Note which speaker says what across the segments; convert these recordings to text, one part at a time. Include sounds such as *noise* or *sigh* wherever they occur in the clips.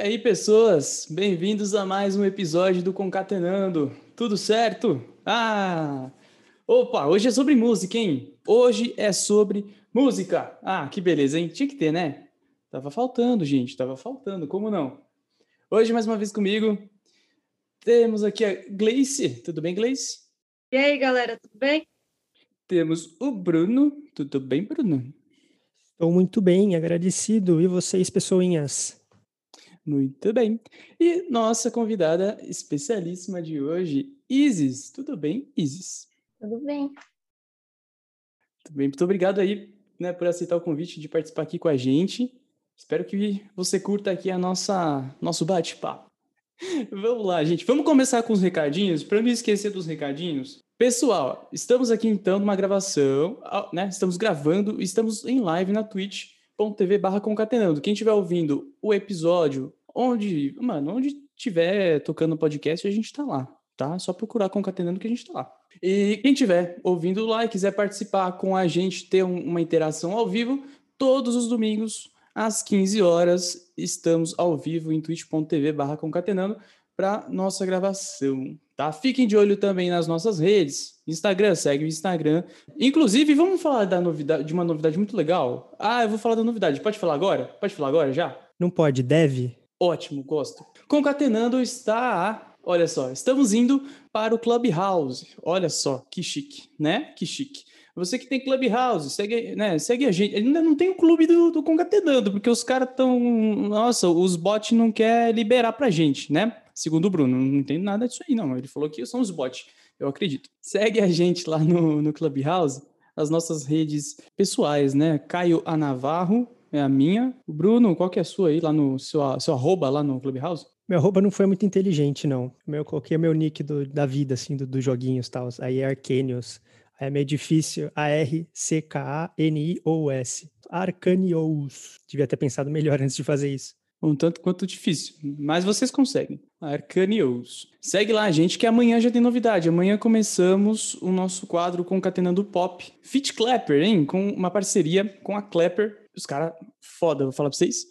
Speaker 1: aí, pessoas? Bem-vindos a mais um episódio do Concatenando. Tudo certo? Ah! Opa, hoje é sobre música, hein? Hoje é sobre música. Ah, que beleza, hein? Tinha que ter, né? Tava faltando, gente, tava faltando, como não? Hoje, mais uma vez comigo, temos aqui a Gleice. Tudo bem, Gleice?
Speaker 2: E aí, galera, tudo bem?
Speaker 1: Temos o Bruno. Tudo bem, Bruno?
Speaker 3: Estou muito bem, agradecido. E vocês, pessoinhas?
Speaker 1: Muito bem. E nossa convidada especialíssima de hoje, Isis. Tudo bem, Isis?
Speaker 4: Tudo bem.
Speaker 1: Tudo bem. Muito obrigado aí né, por aceitar o convite de participar aqui com a gente. Espero que você curta aqui a nossa nosso bate-papo. Vamos lá, gente. Vamos começar com os recadinhos, para não esquecer dos recadinhos. Pessoal, estamos aqui então numa gravação, né? Estamos gravando, estamos em live na Twitch twitch.tv barra concatenando. Quem estiver ouvindo o episódio, onde, mano, onde tiver tocando podcast, a gente tá lá, tá? Só procurar concatenando que a gente tá lá. E quem estiver ouvindo lá e quiser participar com a gente, ter um, uma interação ao vivo, todos os domingos, às 15 horas, estamos ao vivo em twitch.tv concatenando para nossa gravação, tá? Fiquem de olho também nas nossas redes. Instagram, segue o Instagram. Inclusive, vamos falar da novidade, de uma novidade muito legal. Ah, eu vou falar da novidade. Pode falar agora? Pode falar agora já?
Speaker 3: Não pode, deve.
Speaker 1: Ótimo, gosto. Concatenando está, olha só, estamos indo para o Clubhouse. Olha só, que chique, né? Que chique. Você que tem Clubhouse, segue, né, segue a gente. Ainda não tem o clube do, do Concatenando, porque os caras estão. Nossa, os bots não quer liberar pra gente, né? Segundo o Bruno, não entendo nada disso aí, não. Ele falou que são os bots, eu acredito. Segue a gente lá no, no Clubhouse, as nossas redes pessoais, né? Caio Anavarro é a minha. Bruno, qual que é a sua aí, lá no seu, seu arroba lá no Clubhouse?
Speaker 3: Meu arroba não foi muito inteligente, não. Eu coloquei meu nick do, da vida, assim, dos do joguinhos e tal. Aí é Arcanios. É meio difícil. A-R-C-K-A-N-I-O-S. Arcanios. Devia ter pensado melhor *laughs* antes de fazer isso
Speaker 1: um tanto quanto difícil, mas vocês conseguem. Arcanios. Segue lá, gente, que amanhã já tem novidade. Amanhã começamos o nosso quadro Concatenando Pop. Fit Clapper, hein? Com uma parceria com a Clapper. Os caras, foda, vou falar pra vocês.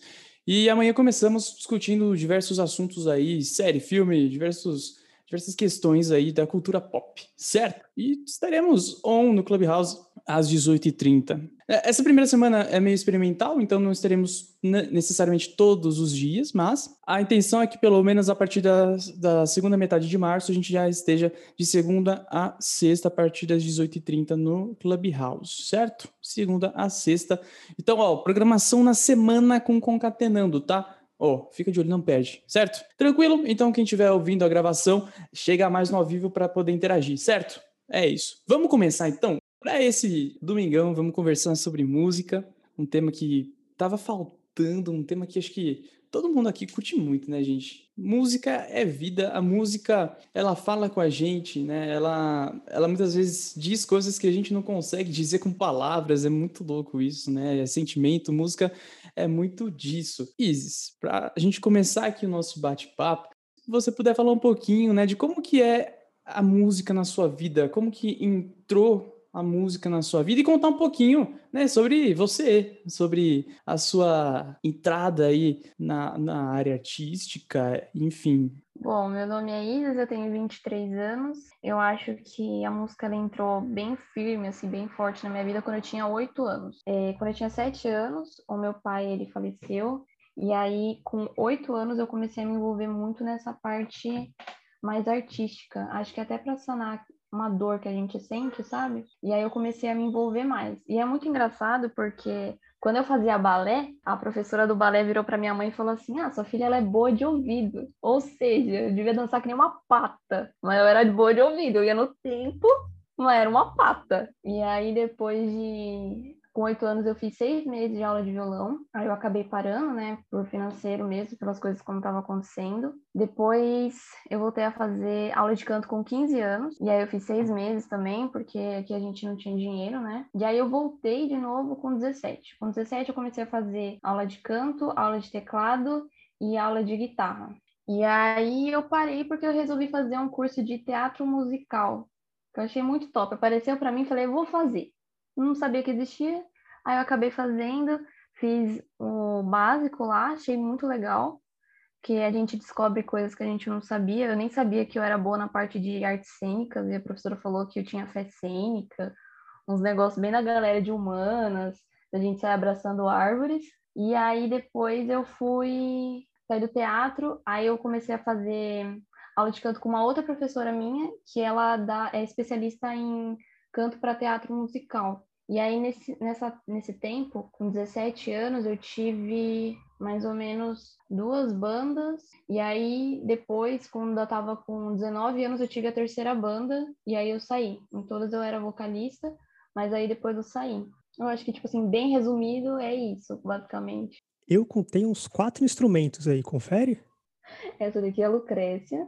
Speaker 1: E amanhã começamos discutindo diversos assuntos aí, série, filme, diversos diversas questões aí da cultura pop, certo? E estaremos on no Clubhouse às 18h30. É, essa primeira semana é meio experimental, então não estaremos necessariamente todos os dias, mas a intenção é que pelo menos a partir da, da segunda metade de março a gente já esteja de segunda a sexta a partir das 18h30 no Clubhouse, certo? Segunda a sexta. Então, ó, programação na semana com Concatenando, tá? Ó, oh, fica de olho, não perde, certo? Tranquilo? Então, quem estiver ouvindo a gravação, chega mais no ao vivo para poder interagir, certo? É isso. Vamos começar então? Para esse domingão, vamos conversar sobre música, um tema que tava faltando, um tema que acho que todo mundo aqui curte muito, né, gente? Música é vida, a música, ela fala com a gente, né? Ela, ela muitas vezes diz coisas que a gente não consegue dizer com palavras, é muito louco isso, né? É sentimento, música é muito disso. Isis, para a gente começar aqui o nosso bate-papo, você puder falar um pouquinho, né, de como que é a música na sua vida, como que entrou a música na sua vida e contar um pouquinho, né, sobre você, sobre a sua entrada aí na, na área artística, enfim.
Speaker 4: Bom, meu nome é Isis, eu tenho 23 anos. Eu acho que a música entrou bem firme, assim, bem forte na minha vida quando eu tinha 8 anos. É, quando eu tinha 7 anos, o meu pai, ele faleceu, e aí com 8 anos eu comecei a me envolver muito nessa parte mais artística. Acho que até para sanar uma dor que a gente sente, sabe? E aí eu comecei a me envolver mais. E é muito engraçado porque quando eu fazia balé, a professora do balé virou para minha mãe e falou assim: "Ah, sua filha ela é boa de ouvido". Ou seja, eu devia dançar que nem uma pata, mas eu era de boa de ouvido, eu ia no tempo, mas era uma pata. E aí depois de com oito anos eu fiz seis meses de aula de violão, aí eu acabei parando, né, por financeiro mesmo, pelas coisas como estavam acontecendo. Depois eu voltei a fazer aula de canto com 15 anos, e aí eu fiz seis meses também, porque aqui a gente não tinha dinheiro, né? E aí eu voltei de novo com 17. Com 17 eu comecei a fazer aula de canto, aula de teclado e aula de guitarra. E aí eu parei porque eu resolvi fazer um curso de teatro musical, que eu achei muito top. Apareceu para mim falei, vou fazer não sabia que existia. Aí eu acabei fazendo, fiz o básico lá, achei muito legal. que a gente descobre coisas que a gente não sabia. Eu nem sabia que eu era boa na parte de artes cênicas, e a professora falou que eu tinha fé cênica, uns negócios bem da galera de humanas, da gente sair abraçando árvores. E aí depois eu fui sair do teatro, aí eu comecei a fazer aula de canto com uma outra professora minha, que ela dá, é especialista em canto para teatro musical. E aí, nesse, nessa, nesse tempo, com 17 anos, eu tive mais ou menos duas bandas. E aí, depois, quando eu tava com 19 anos, eu tive a terceira banda. E aí eu saí. Em todas eu era vocalista, mas aí depois eu saí. Eu acho que, tipo assim, bem resumido, é isso, basicamente.
Speaker 3: Eu contei uns quatro instrumentos aí, confere? *laughs*
Speaker 4: Essa daqui é a Lucrécia.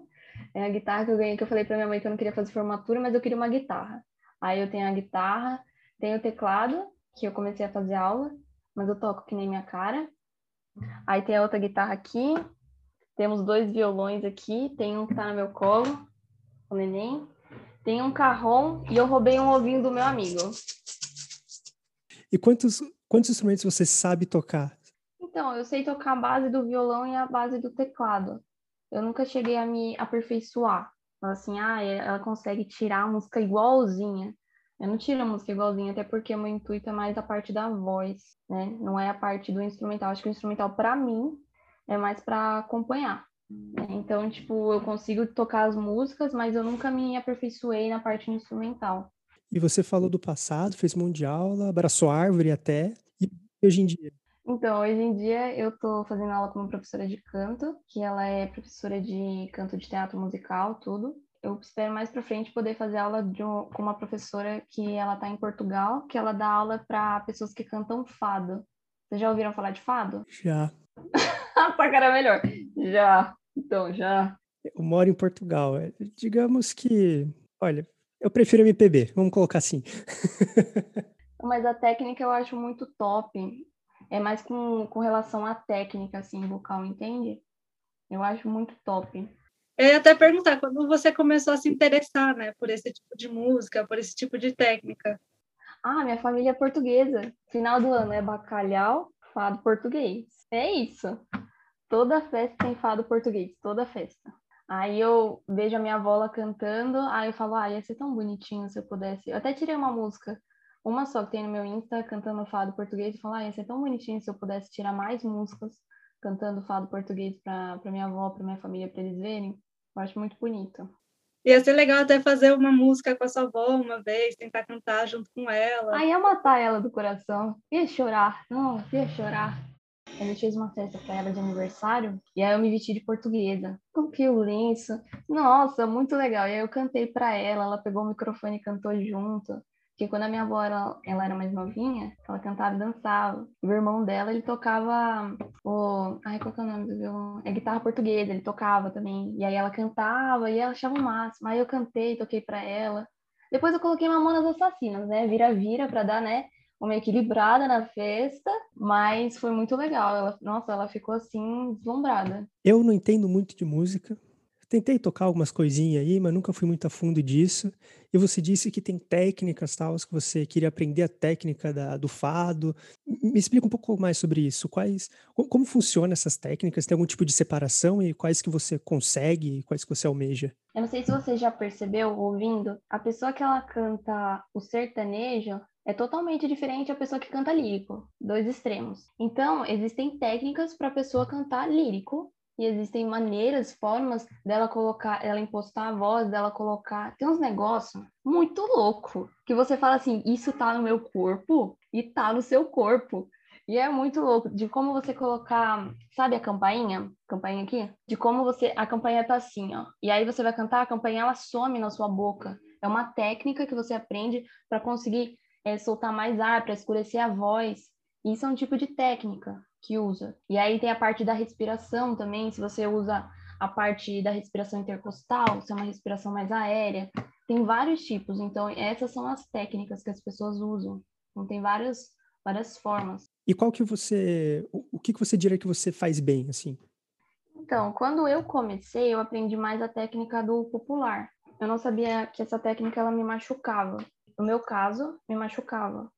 Speaker 4: É a guitarra que eu ganhei, que eu falei pra minha mãe que eu não queria fazer formatura, mas eu queria uma guitarra. Aí eu tenho a guitarra, tenho o teclado, que eu comecei a fazer aula, mas eu toco que nem minha cara. Aí tem a outra guitarra aqui, temos dois violões aqui, tem um que tá no meu colo, o neném. Tem um carrom e eu roubei um ovinho do meu amigo.
Speaker 3: E quantos, quantos instrumentos você sabe tocar?
Speaker 4: Então, eu sei tocar a base do violão e a base do teclado. Eu nunca cheguei a me aperfeiçoar. Assim, ah, ela consegue tirar a música igualzinha. Eu não tiro a música igualzinha, até porque o meu intuito é mais a parte da voz, né? Não é a parte do instrumental. Acho que o instrumental, para mim, é mais para acompanhar. Né? Então, tipo, eu consigo tocar as músicas, mas eu nunca me aperfeiçoei na parte instrumental.
Speaker 3: E você falou do passado, fez mão de aula, abraçou árvore até. E hoje em dia?
Speaker 4: Então, hoje em dia eu estou fazendo aula com uma professora de canto, que ela é professora de canto de teatro musical, tudo eu espero mais para frente poder fazer aula um, com uma professora que ela está em Portugal, que ela dá aula para pessoas que cantam fado. Vocês já ouviram falar de fado? *laughs*
Speaker 3: Já.
Speaker 4: Essa cara melhor. Já. Então, já.
Speaker 3: Eu moro em Portugal. É, digamos que, olha, eu prefiro MPB, vamos colocar assim. *laughs*
Speaker 4: Mas a técnica eu acho muito top. É mais com, com relação à técnica, assim, vocal, entende? Eu acho muito top.
Speaker 2: Eu ia até perguntar, quando você começou a se interessar, né, por esse tipo de música, por esse tipo de técnica?
Speaker 4: Ah, minha família é portuguesa. Final do ano é bacalhau, fado português. É isso. Toda festa tem fado português, toda festa. Aí eu vejo a minha avó lá cantando, aí eu falo, ah, ia ser tão bonitinho se eu pudesse. Eu até tirei uma música, uma só que tem no meu Insta, cantando fado português, e falo, ah, ia ser tão bonitinho se eu pudesse tirar mais músicas cantando fado português para minha avó, para minha família, para eles verem. Eu acho muito bonito.
Speaker 2: Ia ser legal até fazer uma música com a sua avó uma vez, tentar cantar junto com ela.
Speaker 4: Aí ia matar ela do coração. Ia chorar. Não, ia chorar. A gente fez uma festa para ela de aniversário e aí eu me vesti de portuguesa. Coloquei o lenço. Nossa, muito legal. E aí eu cantei para ela, ela pegou o microfone e cantou junto. Porque quando a minha avó ela, ela era mais novinha, ela cantava e dançava. O irmão dela, ele tocava o. Ai, qual que é o nome do violão? É guitarra portuguesa, ele tocava também. E aí ela cantava e ela achava o máximo. Aí eu cantei, toquei para ela. Depois eu coloquei Mamonas Assassinas, né? Vira-vira para dar, né? Uma equilibrada na festa, mas foi muito legal. Ela, nossa, ela ficou assim, deslumbrada.
Speaker 3: Eu não entendo muito de música, Tentei tocar algumas coisinhas aí, mas nunca fui muito a fundo disso. E você disse que tem técnicas, tal, que você queria aprender a técnica da, do fado. Me explica um pouco mais sobre isso. Quais, como funcionam essas técnicas? Tem algum tipo de separação e quais que você consegue e quais que você almeja?
Speaker 4: Eu não sei se você já percebeu ouvindo, a pessoa que ela canta o sertanejo, é totalmente diferente da pessoa que canta lírico, dois extremos. Então, existem técnicas para a pessoa cantar lírico e existem maneiras, formas dela colocar, ela impostar a voz, dela colocar. Tem uns negócios muito louco que você fala assim: isso tá no meu corpo e tá no seu corpo. E é muito louco de como você colocar, sabe a campainha? Campainha aqui? De como você. A campainha tá assim, ó. E aí você vai cantar, a campainha ela some na sua boca. É uma técnica que você aprende para conseguir é, soltar mais ar, para escurecer a voz. Isso é um tipo de técnica que usa. E aí tem a parte da respiração também, se você usa a parte da respiração intercostal, se é uma respiração mais aérea, tem vários tipos. Então, essas são as técnicas que as pessoas usam. Então, tem várias, várias formas.
Speaker 3: E qual que você, o que que você diria que você faz bem, assim?
Speaker 4: Então, quando eu comecei, eu aprendi mais a técnica do popular. Eu não sabia que essa técnica ela me machucava. No meu caso, me machucava.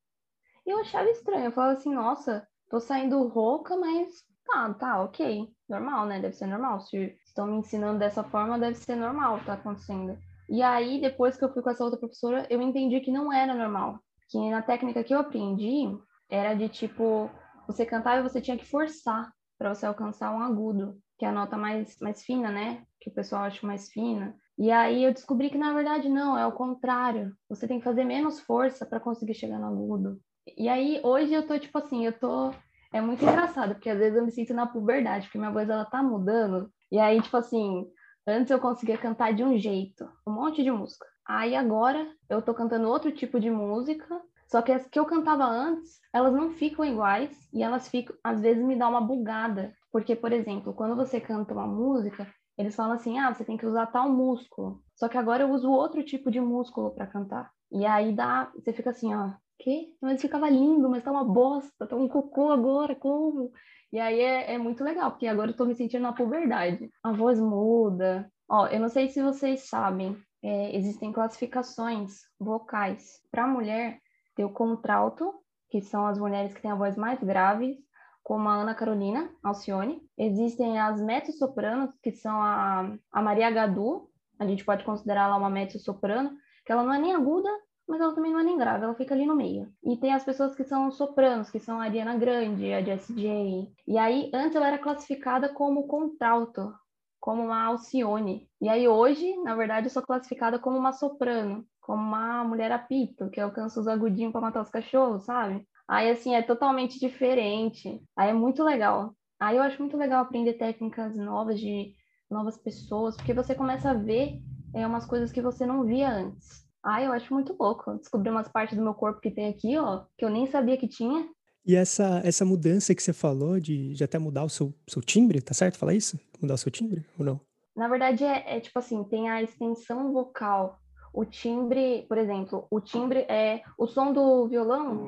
Speaker 4: E eu achava estranho. Eu falava assim, nossa, tô saindo rouca, mas ah, tá, ok, normal, né? Deve ser normal. Se estão me ensinando dessa forma, deve ser normal, tá acontecendo. E aí, depois que eu fui com essa outra professora, eu entendi que não era normal. Que na técnica que eu aprendi, era de tipo, você cantava e você tinha que forçar para você alcançar um agudo, que é a nota mais, mais fina, né? Que o pessoal acha mais fina. E aí eu descobri que na verdade não, é o contrário. Você tem que fazer menos força para conseguir chegar no agudo. E aí hoje eu tô tipo assim, eu tô é muito engraçado, porque às vezes eu me sinto na puberdade, porque minha voz ela tá mudando. E aí tipo assim, antes eu conseguia cantar de um jeito, um monte de música. Aí agora eu tô cantando outro tipo de música, só que as que eu cantava antes, elas não ficam iguais e elas ficam, às vezes me dá uma bugada, porque por exemplo, quando você canta uma música, eles falam assim: "Ah, você tem que usar tal músculo". Só que agora eu uso outro tipo de músculo para cantar. E aí dá, você fica assim, ó, que? Mas ficava lindo, mas tá uma bosta, tá um cocô agora, como? E aí é, é muito legal, porque agora eu tô me sentindo na puberdade. A voz muda. Ó, eu não sei se vocês sabem, é, existem classificações vocais. Para mulher, tem o contralto, que são as mulheres que têm a voz mais grave, como a Ana Carolina Alcione. Existem as mezzo-sopranos, que são a, a Maria Gadu, a gente pode considerar ela uma mezzo-soprano, que ela não é nem aguda mas ela também não é nem grave, ela fica ali no meio. E tem as pessoas que são sopranos, que são a Ariana Grande, a Jessie J. E aí, antes ela era classificada como contralto, como uma Alcione. E aí, hoje, na verdade, eu sou classificada como uma soprano, como uma mulher apito, que alcança os agudinhos para matar os cachorros, sabe? Aí, assim, é totalmente diferente. Aí é muito legal. Aí eu acho muito legal aprender técnicas novas de novas pessoas, porque você começa a ver é, umas coisas que você não via antes. Ah, eu acho muito louco. Descobri umas partes do meu corpo que tem aqui, ó, que eu nem sabia que tinha.
Speaker 3: E essa, essa mudança que você falou de, de até mudar o seu, seu timbre, tá certo falar isso? Mudar o seu timbre ou não?
Speaker 4: Na verdade, é, é tipo assim, tem a extensão vocal. O timbre, por exemplo, o timbre é o som do violão.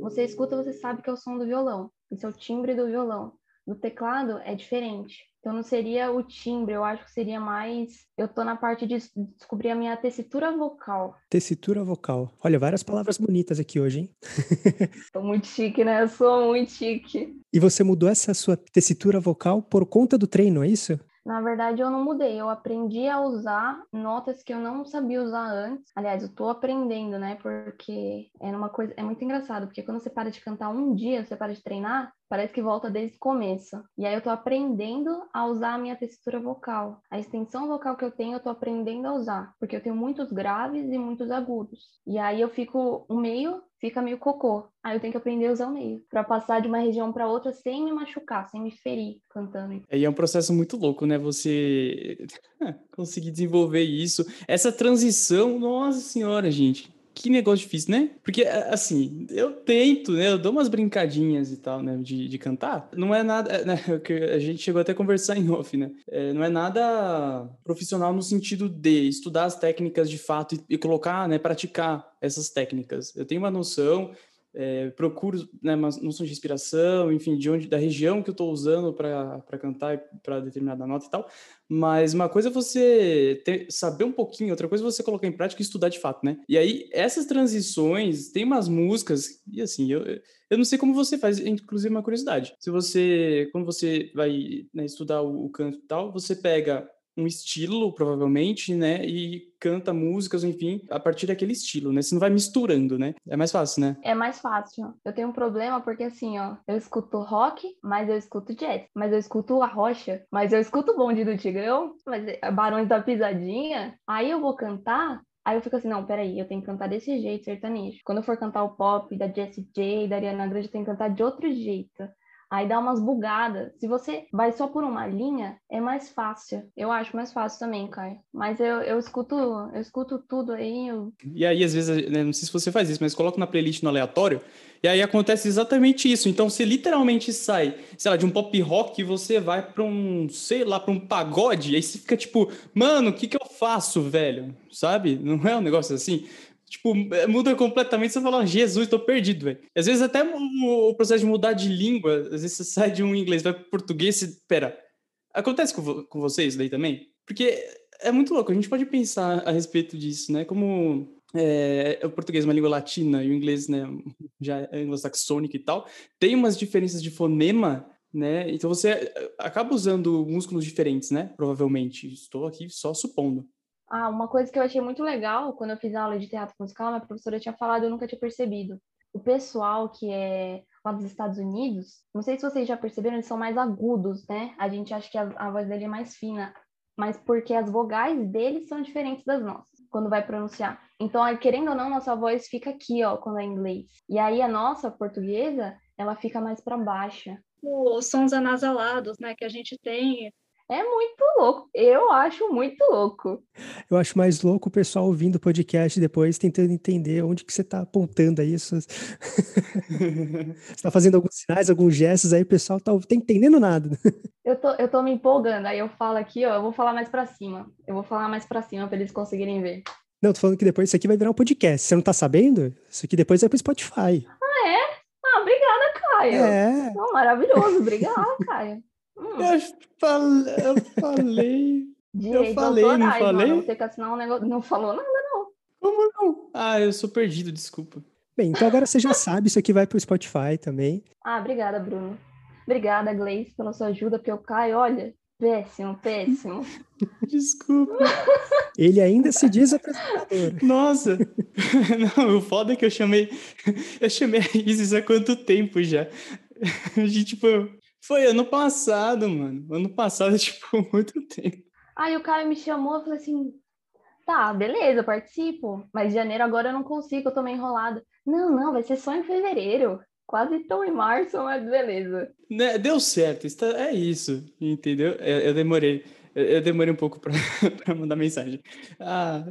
Speaker 4: Você escuta, você sabe que é o som do violão. Esse é o timbre do violão. Do teclado é diferente. Então não seria o timbre, eu acho que seria mais. Eu tô na parte de descobrir a minha tessitura vocal.
Speaker 3: Tessitura vocal. Olha, várias palavras bonitas aqui hoje, hein? *laughs*
Speaker 4: tô muito chique, né? Eu sou muito chique.
Speaker 3: E você mudou essa sua tessitura vocal por conta do treino, é isso?
Speaker 4: Na verdade, eu não mudei. Eu aprendi a usar notas que eu não sabia usar antes. Aliás, eu tô aprendendo, né? Porque é uma coisa, é muito engraçado, porque quando você para de cantar um dia, você para de treinar, parece que volta desde o começo. E aí eu tô aprendendo a usar a minha textura vocal. A extensão vocal que eu tenho, eu tô aprendendo a usar, porque eu tenho muitos graves e muitos agudos. E aí eu fico o meio fica meio cocô. Aí eu tenho que aprender a usar o meio para passar de uma região para outra sem me machucar, sem me ferir cantando.
Speaker 1: E é um processo muito louco, né? Você *laughs* conseguir desenvolver isso, essa transição, nossa senhora, gente que negócio difícil, né? Porque, assim, eu tento, né? Eu dou umas brincadinhas e tal, né? De, de cantar. Não é nada, é, né? *laughs* A gente chegou até a conversar em off, né? É, não é nada profissional no sentido de estudar as técnicas de fato e, e colocar, né? Praticar essas técnicas. Eu tenho uma noção, é, procuro né, uma noção de inspiração, enfim, de onde, da região que eu estou usando para cantar para determinada nota e tal. Mas uma coisa é você ter, saber um pouquinho, outra coisa é você colocar em prática e estudar de fato, né? E aí, essas transições, tem umas músicas, e assim, eu, eu não sei como você faz, inclusive uma curiosidade. Se você, quando você vai né, estudar o, o canto e tal, você pega um estilo, provavelmente, né? E canta músicas, enfim, a partir daquele estilo, né? Você não vai misturando, né? É mais fácil, né?
Speaker 4: É mais fácil. Eu tenho um problema porque, assim, ó, eu escuto rock, mas eu escuto jazz. Mas eu escuto a rocha, mas eu escuto o bonde do Tigrão, mas é Barões da Pisadinha. Aí eu vou cantar, Aí eu fico assim, não, peraí, eu tenho que cantar desse jeito, sertanejo. Quando eu for cantar o pop da Jessie J, da Ariana Grande, eu tenho que cantar de outro jeito aí dá umas bugadas. Se você vai só por uma linha, é mais fácil. Eu acho mais fácil também, Caio. Mas eu, eu escuto, eu escuto tudo aí. Eu...
Speaker 1: E aí, às vezes, né, não sei se você faz isso, mas coloca na playlist no aleatório, e aí acontece exatamente isso. Então você literalmente sai, sei lá, de um pop rock e você vai para um, sei lá, para um pagode, e aí você fica tipo, mano, o que que eu faço, velho? Sabe? Não é um negócio assim? Tipo, é, muda completamente, você fala, Jesus, tô perdido, velho. Às vezes até o, processo de mudar de língua, às vezes você sai de um inglês, vai pro português e, pera, acontece com, com vocês daí também? Porque é muito louco, a gente pode pensar a respeito disso, né? Como é, o português é uma língua latina e o inglês, né, já é anglo-saxônico e tal, tem umas diferenças de fonema né? Então você eh, acaba usando músculos diferentes, né? Provavelmente. Estou aqui só supondo.
Speaker 4: Ah, uma coisa que eu achei muito legal quando eu fiz aula de teatro musical, minha professora tinha falado, eu nunca tinha percebido. O pessoal que é lá dos Estados Unidos, não sei se vocês já perceberam, eles são mais agudos, né? A gente acha que a, a voz dele é mais fina, mas porque as vogais deles são diferentes das nossas, quando vai pronunciar. Então, querendo ou não, nossa voz fica aqui, ó, quando é inglês. E aí a nossa portuguesa, ela fica mais para baixa.
Speaker 2: Os sons anasalados, né, que a gente tem,
Speaker 4: é muito louco. Eu acho muito louco.
Speaker 3: Eu acho mais louco o pessoal ouvindo o podcast depois, tentando entender onde que você está apontando aí. *laughs* você está fazendo alguns sinais, alguns gestos, aí o pessoal tá, tá entendendo nada.
Speaker 4: Eu tô, eu tô me empolgando, aí eu falo aqui, ó, eu vou falar mais para cima. Eu vou falar mais para cima para eles conseguirem ver.
Speaker 3: Não, tô falando que depois isso aqui vai virar um podcast. Você não tá sabendo? Isso aqui depois vai pro Spotify.
Speaker 4: Ah, é? Ah, obrigada, Caio.
Speaker 3: É.
Speaker 4: Oh, maravilhoso. Obrigada, Caio.
Speaker 1: Hum. Eu, falei, *laughs* eu falei.
Speaker 4: eu falei, não falei? Mano, você que assinar um negócio. Não falou nada, não.
Speaker 1: Como não? Ah, eu sou perdido, desculpa.
Speaker 3: Bem, então agora você já sabe, isso aqui vai pro Spotify também.
Speaker 4: Ah, obrigada, Bruno. Obrigada, Gleice, pela sua ajuda, porque eu caio, olha, péssimo, péssimo. *laughs*
Speaker 1: Desculpa. *laughs*
Speaker 3: Ele ainda se diz apresentador.
Speaker 1: Nossa! Não, o foda é que eu chamei. Eu chamei a Isis há quanto tempo já? A gente, tipo, foi ano passado, mano. Ano passado, *laughs* tipo, muito tempo.
Speaker 4: Aí o cara me chamou e falou assim: tá, beleza, eu participo. Mas janeiro agora eu não consigo, eu tô meio enrolada. Não, não, vai ser só em fevereiro. Quase tão em março, mas beleza.
Speaker 1: Né, deu certo, é isso, entendeu? Eu, eu demorei. Eu, eu, demorei um pouco pra, *laughs* pra mandar mensagem. Ah,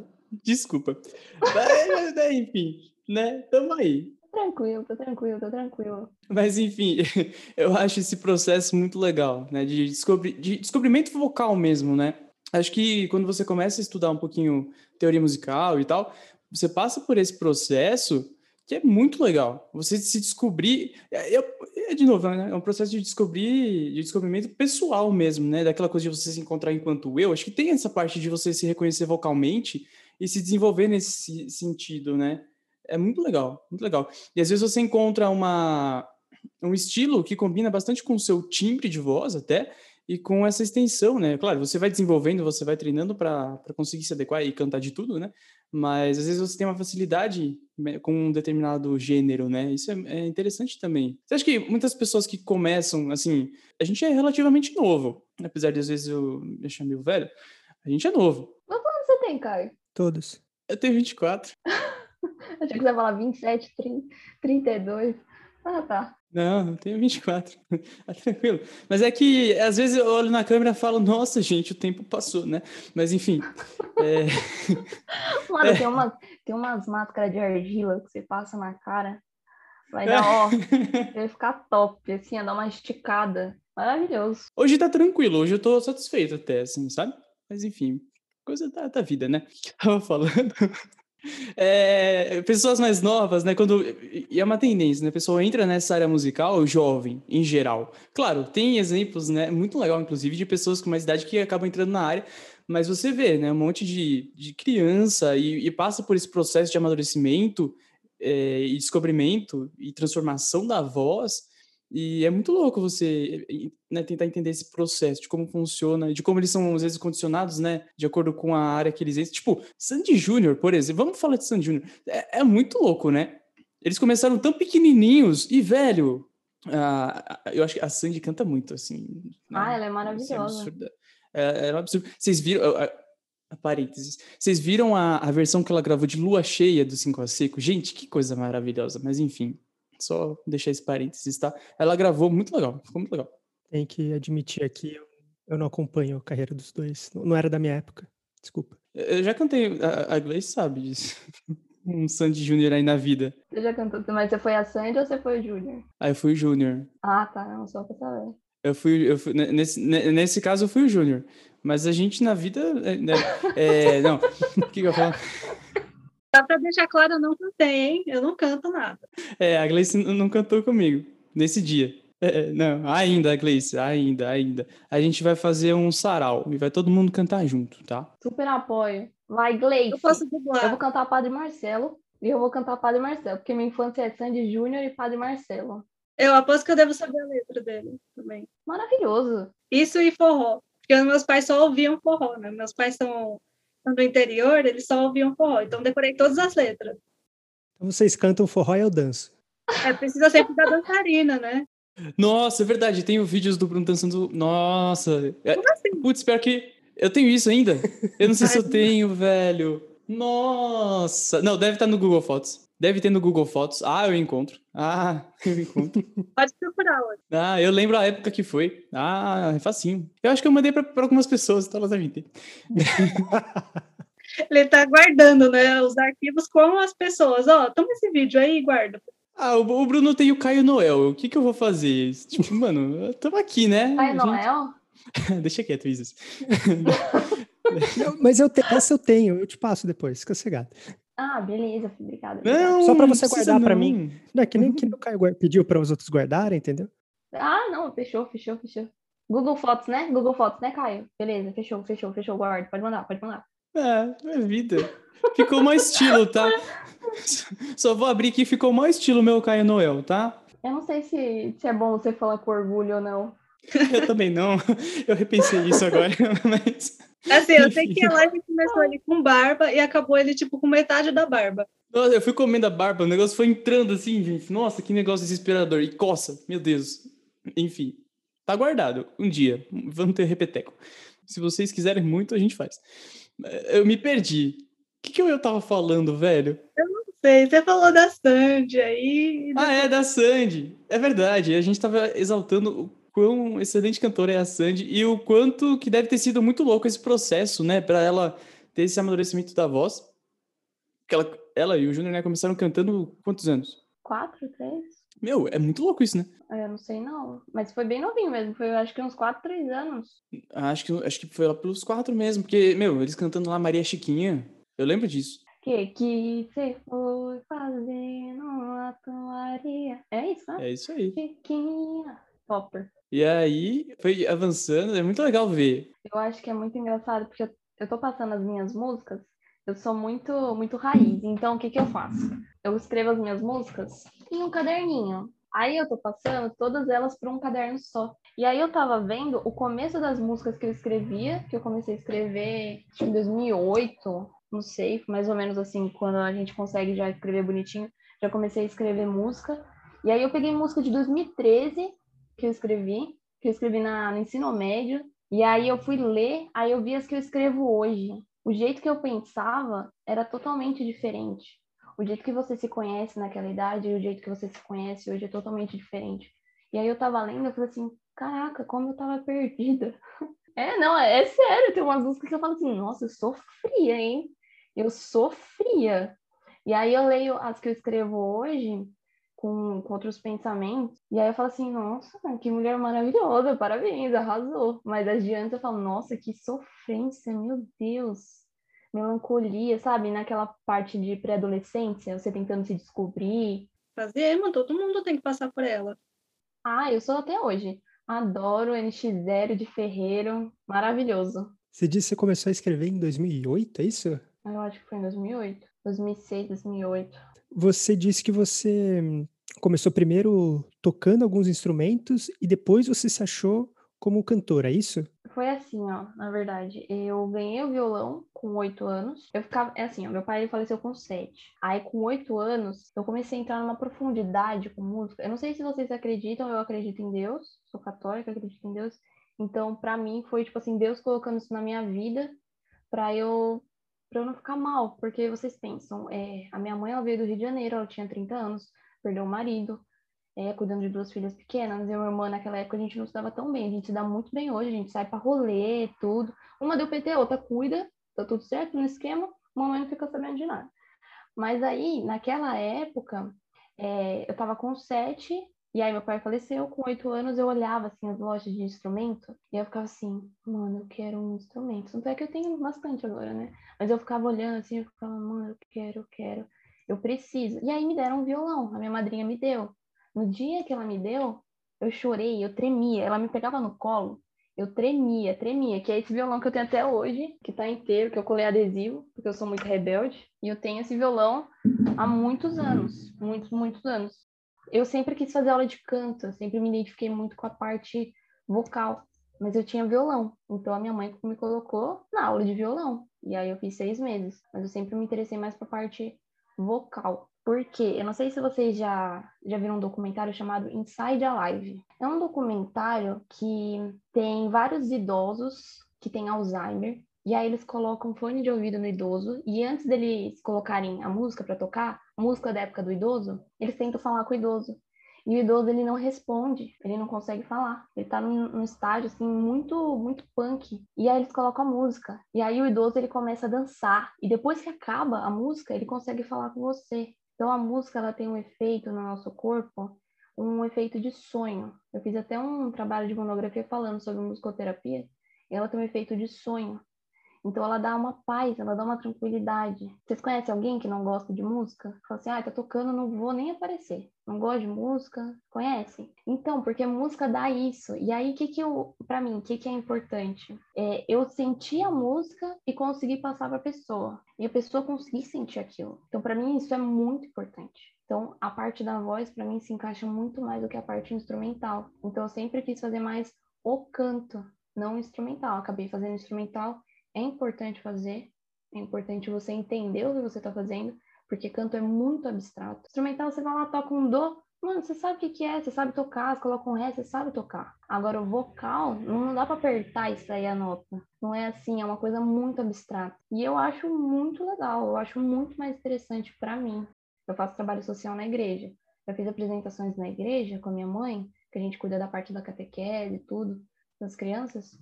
Speaker 1: desculpa. Mas, *laughs* enfim, né? Tamo aí
Speaker 4: tranquilo, tô tranquilo, tô tranquilo.
Speaker 1: Mas enfim, *laughs* eu acho esse processo muito legal, né? De, descobri de descobrimento vocal mesmo, né? Acho que quando você começa a estudar um pouquinho teoria musical e tal, você passa por esse processo que é muito legal. Você se descobrir. É, é, é de novo, né? É um processo de descobrir, de descobrimento pessoal mesmo, né? Daquela coisa de você se encontrar enquanto eu. Acho que tem essa parte de você se reconhecer vocalmente e se desenvolver nesse sentido, né? É muito legal, muito legal. E às vezes você encontra uma, um estilo que combina bastante com o seu timbre de voz até, e com essa extensão, né? Claro, você vai desenvolvendo, você vai treinando para conseguir se adequar e cantar de tudo, né? Mas às vezes você tem uma facilidade né, com um determinado gênero, né? Isso é, é interessante também. Você acha que muitas pessoas que começam, assim, a gente é relativamente novo, apesar de às vezes eu me achar meio velho, a gente é novo.
Speaker 4: Quantos anos você tem, Caio?
Speaker 3: Todos.
Speaker 1: Eu tenho 24. *laughs*
Speaker 4: Achei que você ia falar 27, 30, 32. Ah, tá.
Speaker 1: Não, eu tenho 24. *laughs* tá tranquilo. Mas é que às vezes eu olho na câmera e falo, nossa, gente, o tempo passou, né? Mas enfim. é... *laughs*
Speaker 4: Mano, é... Tem, umas, tem umas máscaras de argila que você passa na cara. Vai dar, ó, *laughs* vai ficar top, assim, ia dar uma esticada. Maravilhoso.
Speaker 1: Hoje tá tranquilo, hoje eu tô satisfeito até, assim, sabe? Mas enfim, coisa da, da vida, né? O que eu tava falando? É, pessoas mais novas, né? Quando e é uma tendência, né? A pessoa entra nessa área musical, jovem, em geral. Claro, tem exemplos, né? Muito legal, inclusive, de pessoas com mais idade que acabam entrando na área, mas você vê, né? Um monte de, de criança e, e passa por esse processo de amadurecimento é, e descobrimento e transformação da voz e é muito louco você né, tentar entender esse processo, de como funciona, de como eles são, às vezes, condicionados, né? De acordo com a área que eles entram. Tipo, Sandy Júnior, por exemplo, vamos falar de Sandy Júnior. É, é, muito louco, né? Eles começaram tão pequenininhos e, velho, uh, eu acho que a Sandy canta muito, assim.
Speaker 4: Né? Ah, ela é, é maravilhosa.
Speaker 1: É, é um absurdo. Vocês viram... Uh, parênteses. Vocês viram a, a versão que ela gravou de Lua Cheia do 5 a Seco? Gente, que coisa maravilhosa. Mas, enfim... Só deixar esse parênteses, tá? Ela gravou muito legal, ficou muito legal.
Speaker 3: Tem que admitir aqui, eu não acompanho a carreira dos dois. Não era da minha época, desculpa.
Speaker 1: Eu já cantei, a, a Gleice sabe disso. *laughs* um Sandy Júnior aí na vida.
Speaker 4: Você já cantou, mas você foi a Sandy ou você foi o Júnior?
Speaker 1: Ah, eu fui o Júnior.
Speaker 4: Ah, tá, não, só pra saber.
Speaker 1: Eu fui, eu fui nesse, nesse caso eu fui o Júnior. Mas a gente na vida. É, né, é, *laughs* não, *laughs* o que, que eu falo?
Speaker 2: Só para deixar claro, eu não cantei, hein? Eu não canto nada.
Speaker 1: É, a Gleice não cantou comigo nesse dia. É, é, não, ainda, Gleice, ainda, ainda. A gente vai fazer um sarau e vai todo mundo cantar junto, tá?
Speaker 4: Super apoio. Vai, Gleice.
Speaker 2: Eu posso dublar.
Speaker 4: Eu vou cantar Padre Marcelo e eu vou cantar Padre Marcelo, porque minha infância é Sandy Júnior e Padre Marcelo.
Speaker 2: Eu aposto que eu devo saber a letra dele também.
Speaker 4: Maravilhoso.
Speaker 2: Isso e forró. Porque meus pais só ouviam forró, né? Meus pais são, do interior, eles só ouviam forró. Então decorei todas as letras.
Speaker 3: Então vocês cantam forró e eu danço.
Speaker 2: É, precisa sempre da dançarina, né?
Speaker 1: Nossa, é verdade. Tem vídeos do Bruno dançando. Nossa. É-
Speaker 2: Como assim?
Speaker 1: Putz, pior que. Eu tenho isso ainda? Eu não sei se eu tenho, velho. Nossa. Não, deve estar no Google Fotos. Deve ter no Google Fotos. Ah, eu encontro. Ah, *laughs* eu encontro.
Speaker 2: Pode procurar hoje.
Speaker 1: Ah, eu lembro a época que foi. Ah, é facinho. Eu acho que eu mandei pra algumas pessoas, então elas devem ter. *laughs*
Speaker 2: Ele tá guardando, né? Os arquivos com as pessoas. Ó, toma esse vídeo aí e guarda.
Speaker 1: Ah, o, o Bruno tem o Caio Noel. O que que eu vou fazer? Tipo, mano, tamo aqui, né?
Speaker 4: Pai
Speaker 1: A
Speaker 4: Noel?
Speaker 1: gente- *laughs* Deixa quieto, Isis.
Speaker 3: Não, mas eu te- essa eu tenho, eu te passo depois, fica cegado.
Speaker 4: Ah, beleza, obrigada.
Speaker 1: Não,
Speaker 3: Só pra
Speaker 1: não
Speaker 3: você guardar pra
Speaker 1: não.
Speaker 3: mim. Não é que nem que o Caio pediu para os outros guardarem, entendeu?
Speaker 4: Ah, não, fechou, fechou, fechou. Google Fotos, né? Google Fotos, né, Caio? Beleza, fechou, fechou, fechou, guarda. Pode mandar, pode mandar.
Speaker 1: É, é vida. Ficou mais estilo, tá? Só vou abrir aqui, ficou mais estilo meu Caio Noel, tá?
Speaker 4: Eu não sei se, se é bom você falar com orgulho ou não.
Speaker 1: Eu também não. Eu repensei isso agora, *laughs* mas.
Speaker 2: Assim, eu sei que a live começou ele com barba e acabou ele, tipo, com metade da barba.
Speaker 1: Nossa, eu fui comendo a barba, o negócio foi entrando assim, gente. Nossa, que negócio desesperador. E coça, meu Deus. Enfim, tá guardado. Um dia, vamos ter repeteco. Se vocês quiserem muito, a gente faz. Eu me perdi. O que, que eu tava falando, velho?
Speaker 2: Não sei, você falou da Sandy aí.
Speaker 1: Ah, é, da Sandy. É verdade. A gente tava exaltando o quão excelente cantora é a Sandy e o quanto que deve ter sido muito louco esse processo, né? Pra ela ter esse amadurecimento da voz. Que ela, ela e o Júnior, né, começaram cantando quantos anos?
Speaker 4: Quatro, três?
Speaker 1: Meu, é muito louco isso, né?
Speaker 4: Eu não sei não. Mas foi bem novinho mesmo. Foi acho que uns quatro, três anos.
Speaker 1: Acho que, acho que foi lá pelos quatro mesmo, porque, meu, eles cantando lá Maria Chiquinha. Eu lembro disso.
Speaker 4: Que que você foi fazer numa toaria? É isso, né?
Speaker 1: É isso aí.
Speaker 4: Chiquinha.
Speaker 1: E aí, foi avançando, é muito legal ver.
Speaker 4: Eu acho que é muito engraçado, porque eu, eu tô passando as minhas músicas, eu sou muito, muito raiz. Então, o que que eu faço? Eu escrevo as minhas músicas em um caderninho. Aí eu tô passando todas elas para um caderno só. E aí eu tava vendo o começo das músicas que eu escrevia, que eu comecei a escrever acho em 2008, não sei, mais ou menos assim, quando a gente consegue já escrever bonitinho, já comecei a escrever música. E aí eu peguei música de 2013 que eu escrevi, que eu escrevi na, no ensino médio, e aí eu fui ler, aí eu vi as que eu escrevo hoje. O jeito que eu pensava era totalmente diferente. O jeito que você se conhece naquela idade e o jeito que você se conhece hoje é totalmente diferente. E aí eu tava lendo, eu falei assim, caraca, como eu tava *laughs* perdida. É, não, é, é sério, tem umas músicas que eu falo assim, nossa, eu sofria, hein? Eu sofria. E aí eu leio as que eu escrevo hoje, com, com outros pensamentos. E aí eu falo assim, nossa, que mulher maravilhosa, parabéns, arrasou. Mas adiante eu falo, nossa, que sofrência, meu Deus. Melancolia, sabe? Naquela parte de pré-adolescência, você tentando se descobrir.
Speaker 2: Fazer, mano, todo mundo tem que passar por ela.
Speaker 4: Ah, eu sou até hoje. Adoro NX0 de Ferreiro, maravilhoso.
Speaker 3: Você disse que você começou a escrever em 2008, é isso?
Speaker 4: Eu acho que foi em 2008, 2006, 2008.
Speaker 3: Você disse que você começou primeiro tocando alguns instrumentos e depois você se achou como cantora, é isso?
Speaker 4: Foi assim, ó, na verdade. Eu ganhei o violão com oito anos. Eu ficava, é assim, ó, meu pai faleceu com sete. Aí, com oito anos, eu comecei a entrar numa profundidade com música. Eu não sei se vocês acreditam, eu acredito em Deus. Sou católica, acredito em Deus. Então, pra mim, foi tipo assim, Deus colocando isso na minha vida pra eu, pra eu não ficar mal. Porque vocês pensam, é, a minha mãe, ela veio do Rio de Janeiro, ela tinha 30 anos, perdeu o marido é, cuidando de duas filhas pequenas. Eu e irmã, naquela época, a gente não se dava tão bem. A gente se dá muito bem hoje, a gente sai pra rolê, tudo. Uma deu PT, a outra cuida, tá tudo certo no esquema, mamãe não fica sabendo de nada. Mas aí, naquela época, é, eu tava com sete, e aí meu pai faleceu, com oito anos eu olhava, assim, as lojas de instrumento, e eu ficava assim, mano, eu quero um instrumento. Tanto é que eu tenho bastante agora, né? Mas eu ficava olhando assim, eu ficava, mano, eu quero, eu quero, eu preciso. E aí me deram um violão, a minha madrinha me deu. No dia que ela me deu, eu chorei, eu tremia. Ela me pegava no colo, eu tremia, tremia. Que é esse violão que eu tenho até hoje, que tá inteiro, que eu colei adesivo, porque eu sou muito rebelde. E eu tenho esse violão há muitos anos, muitos, muitos anos. eu sempre quis fazer aula de canto, eu sempre me identifiquei muito com a parte vocal, mas eu tinha violão, então a minha mãe me colocou na aula de violão, e aí eu fiz seis meses, mas eu sempre me interessei mais para a parte vocal. Porque eu não sei se vocês já, já viram um documentário chamado Inside Alive. É um documentário que tem vários idosos que têm Alzheimer e aí eles colocam fone de ouvido no idoso e antes deles colocarem a música para tocar, música da época do idoso, eles tentam falar com o idoso. E o idoso ele não responde, ele não consegue falar. Ele tá num, num estágio assim muito muito punk. E aí eles colocam a música. E aí o idoso ele começa a dançar e depois que acaba a música, ele consegue falar com você. Então a música ela tem um efeito no nosso corpo, um efeito de sonho. Eu fiz até um trabalho de monografia falando sobre musicoterapia. Ela tem um efeito de sonho. Então ela dá uma paz, ela dá uma tranquilidade. Vocês conhecem alguém que não gosta de música? Fala assim, ah, tá tocando, não vou nem aparecer. Não gosto de música, conhecem? Então, porque música dá isso. E aí, que que eu, para mim, o que que é importante? É eu sentir a música e conseguir passar para a pessoa. E a pessoa conseguir sentir aquilo. Então, para mim, isso é muito importante. Então, a parte da voz, para mim, se encaixa muito mais do que a parte instrumental. Então, eu sempre quis fazer mais o canto, não o instrumental. Acabei fazendo instrumental é importante fazer, é importante você entender o que você está fazendo, porque canto é muito abstrato. Instrumental, você vai lá, toca um dó, mano, você sabe o que, que é, você sabe tocar, você coloca um ré, você sabe tocar. Agora, o vocal, não dá para apertar e sair a nota. Não é assim, é uma coisa muito abstrata. E eu acho muito legal, eu acho muito mais interessante para mim. Eu faço trabalho social na igreja. Eu fiz apresentações na igreja com a minha mãe, que a gente cuida da parte da catequese e tudo, das crianças.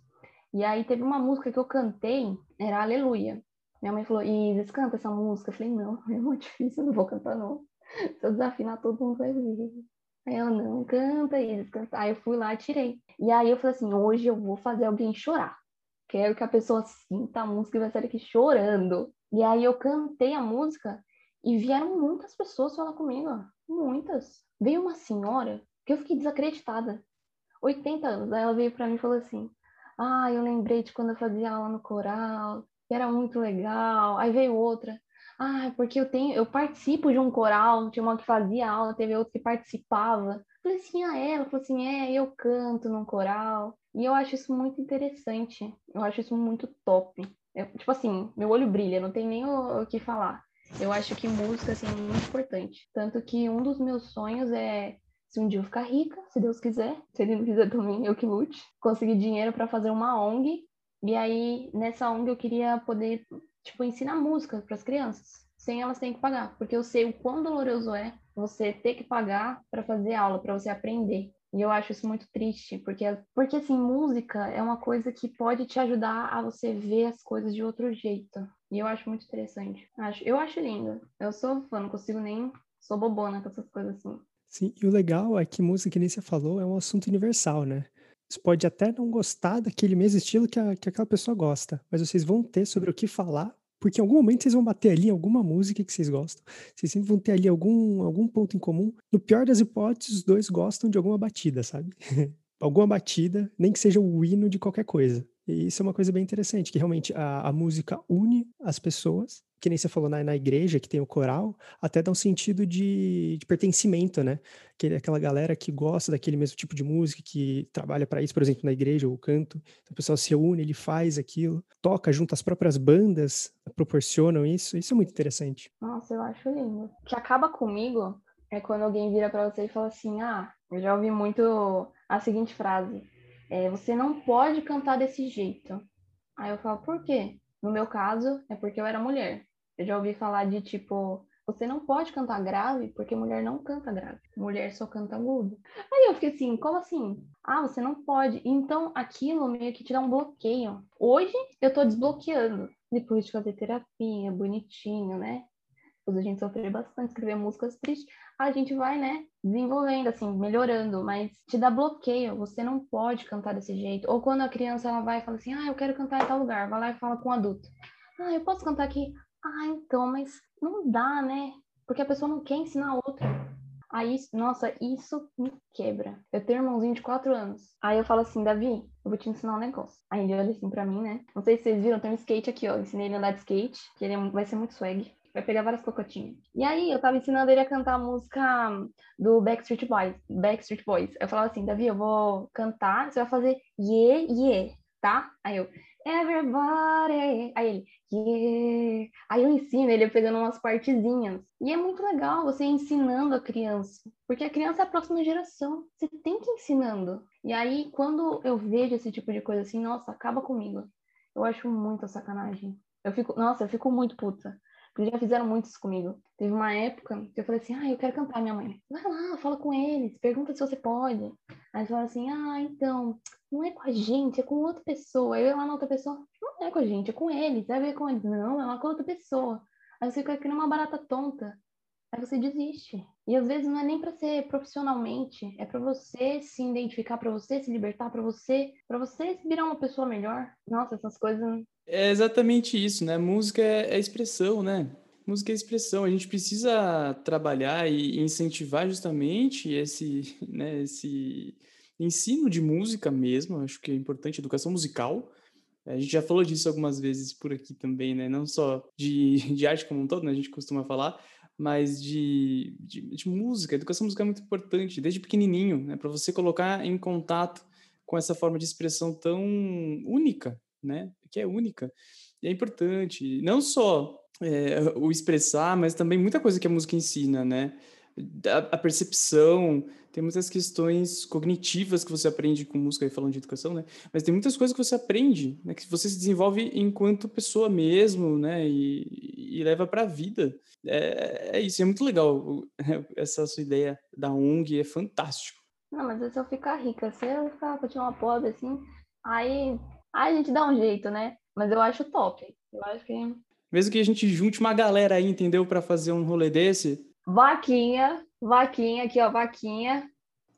Speaker 4: E aí teve uma música que eu cantei, era Aleluia. Minha mãe falou, Isis, canta essa música. Eu falei, não, *laughs* é muito difícil, não vou cantar não. Se eu desafinar, todo mundo vai ver. Aí ela, não, canta, Isis, canta. Aí eu fui lá tirei. E aí eu falei assim, hoje eu vou fazer alguém chorar. Quero que a pessoa sinta a música e vai sair aqui chorando. E aí eu cantei a música e vieram muitas pessoas falar comigo, muitas. Veio uma senhora que eu fiquei desacreditada. 80 anos. Aí ela veio para mim e falou assim: ah, eu lembrei de quando eu fazia aula no coral, que era muito legal. Aí veio outra. Ah, porque eu tenho, eu participo de um coral, tinha uma que fazia aula, teve outra que participava. Falei assim, ah, é? ela falou assim, é, eu canto num coral. E eu acho isso muito interessante. Eu acho isso muito top. Eu, tipo assim, meu olho brilha, não tem nem o, o que falar. Eu acho que música assim, é muito importante. Tanto que um dos meus sonhos é se um dia eu ficar rica, se Deus quiser, *laughs* se ele não quiser também, eu que lute, conseguir dinheiro para fazer uma ONG. E aí, nessa ONG, eu queria poder, tipo, ensinar música para as crianças, sem elas terem que pagar, porque eu sei o quão doloroso é você ter que pagar para fazer aula, para você aprender. E eu acho isso muito triste, porque, porque assim, música é uma coisa que pode te ajudar a você ver as coisas de outro jeito. E eu acho muito interessante. Acho, eu acho lindo. Eu sou fã, não consigo nem. Sou bobona com essas coisas assim.
Speaker 3: Sim, e o legal é que música, que nem você falou, é um assunto universal, né? Você pode até não gostar daquele mesmo estilo que, a, que aquela pessoa gosta, mas vocês vão ter sobre o que falar, porque em algum momento vocês vão bater ali alguma música que vocês gostam. Vocês sempre vão ter ali algum, algum ponto em comum. No pior das hipóteses, os dois gostam de alguma batida, sabe? *laughs* alguma batida, nem que seja o hino de qualquer coisa. E isso é uma coisa bem interessante, que realmente a, a música une as pessoas que nem você falou na, na igreja, que tem o coral, até dá um sentido de, de pertencimento, né? Aquele, aquela galera que gosta daquele mesmo tipo de música, que trabalha para isso, por exemplo, na igreja, o canto. Então, o pessoal se une, ele faz aquilo, toca junto, as próprias bandas proporcionam isso. Isso é muito interessante.
Speaker 4: Nossa, eu acho lindo. O que acaba comigo é quando alguém vira para você e fala assim: Ah, eu já ouvi muito a seguinte frase: é, Você não pode cantar desse jeito. Aí eu falo: Por quê? No meu caso, é porque eu era mulher. Eu já ouvi falar de tipo, você não pode cantar grave porque mulher não canta grave, mulher só canta agudo. Aí eu fiquei assim, como assim? Ah, você não pode. Então aquilo meio que te dá um bloqueio. Hoje eu tô desbloqueando. Depois de fazer terapia, bonitinho, né? A gente sofrer bastante, escrever músicas tristes, a gente vai, né, desenvolvendo, assim, melhorando, mas te dá bloqueio, você não pode cantar desse jeito. Ou quando a criança ela vai e fala assim, ah, eu quero cantar em tal lugar, vai lá e fala com um adulto. Ah, eu posso cantar aqui? Ah, então, mas não dá, né? Porque a pessoa não quer ensinar a outra. Aí, nossa, isso me quebra. Eu tenho um irmãozinho de 4 anos. Aí eu falo assim, Davi, eu vou te ensinar um negócio. Aí ele olha assim pra mim, né? Não sei se vocês viram, tem um skate aqui, ó. Eu ensinei ele a andar de skate, que ele é vai ser muito swag. vai pegar várias cocotinhas. E aí eu tava ensinando ele a cantar a música do Backstreet Boys, Backstreet Boys. Eu falava assim, Davi, eu vou cantar, você vai fazer yeah, yeah, tá? Aí eu, everybody. Aí ele, yeah. Aí eu ensino ele pegando umas partezinhas. E é muito legal você ensinando a criança, porque a criança é a próxima geração. Você tem que ir ensinando. E aí, quando eu vejo esse tipo de coisa assim, nossa, acaba comigo. Eu acho muita sacanagem. Eu fico, nossa, eu fico muito puta. Já fizeram muito isso comigo. Teve uma época que eu falei assim, ah, eu quero cantar minha mãe. Vai lá, fala com eles, pergunta se você pode. Aí eles falaram assim, ah, então, não é com a gente, é com outra pessoa. Aí eu ia lá na outra pessoa, não é com a gente, é com eles. Vai ver com eles. Não, é lá com outra pessoa. Aí você fica criando uma barata tonta. Aí você desiste. E às vezes não é nem para ser profissionalmente, é para você se identificar, para você se libertar, para você, para você virar uma pessoa melhor. Nossa, essas coisas.
Speaker 1: É exatamente isso, né? Música é, é expressão, né? Música é expressão. A gente precisa trabalhar e incentivar justamente esse, *laughs* né, esse ensino de música mesmo. Acho que é importante, educação musical. A gente já falou disso algumas vezes por aqui também, né? Não só de, *laughs* de arte como um todo, né? A gente costuma falar, mas de, de, de música. Educação musical é muito importante, desde pequenininho, né? Para você colocar em contato com essa forma de expressão tão única, né? Que é única. E é importante, não só é, o expressar, mas também muita coisa que a música ensina, né? A, percepção, tem muitas questões cognitivas que você aprende com música, aí falando de educação, né? Mas tem muitas coisas que você aprende, né? Que você se desenvolve enquanto pessoa mesmo, né? E, e leva para a vida. É, é, isso, é muito legal *laughs* essa sua ideia da ONG, é fantástico.
Speaker 4: Não, mas se eu ficar rica, se eu ficar, continuar pobre, assim, aí, aí a gente dá um jeito, né? Mas eu acho top. Eu acho que
Speaker 1: mesmo que a gente junte uma galera aí, entendeu? Para fazer um rolê desse.
Speaker 4: Vaquinha, vaquinha, aqui ó, vaquinha.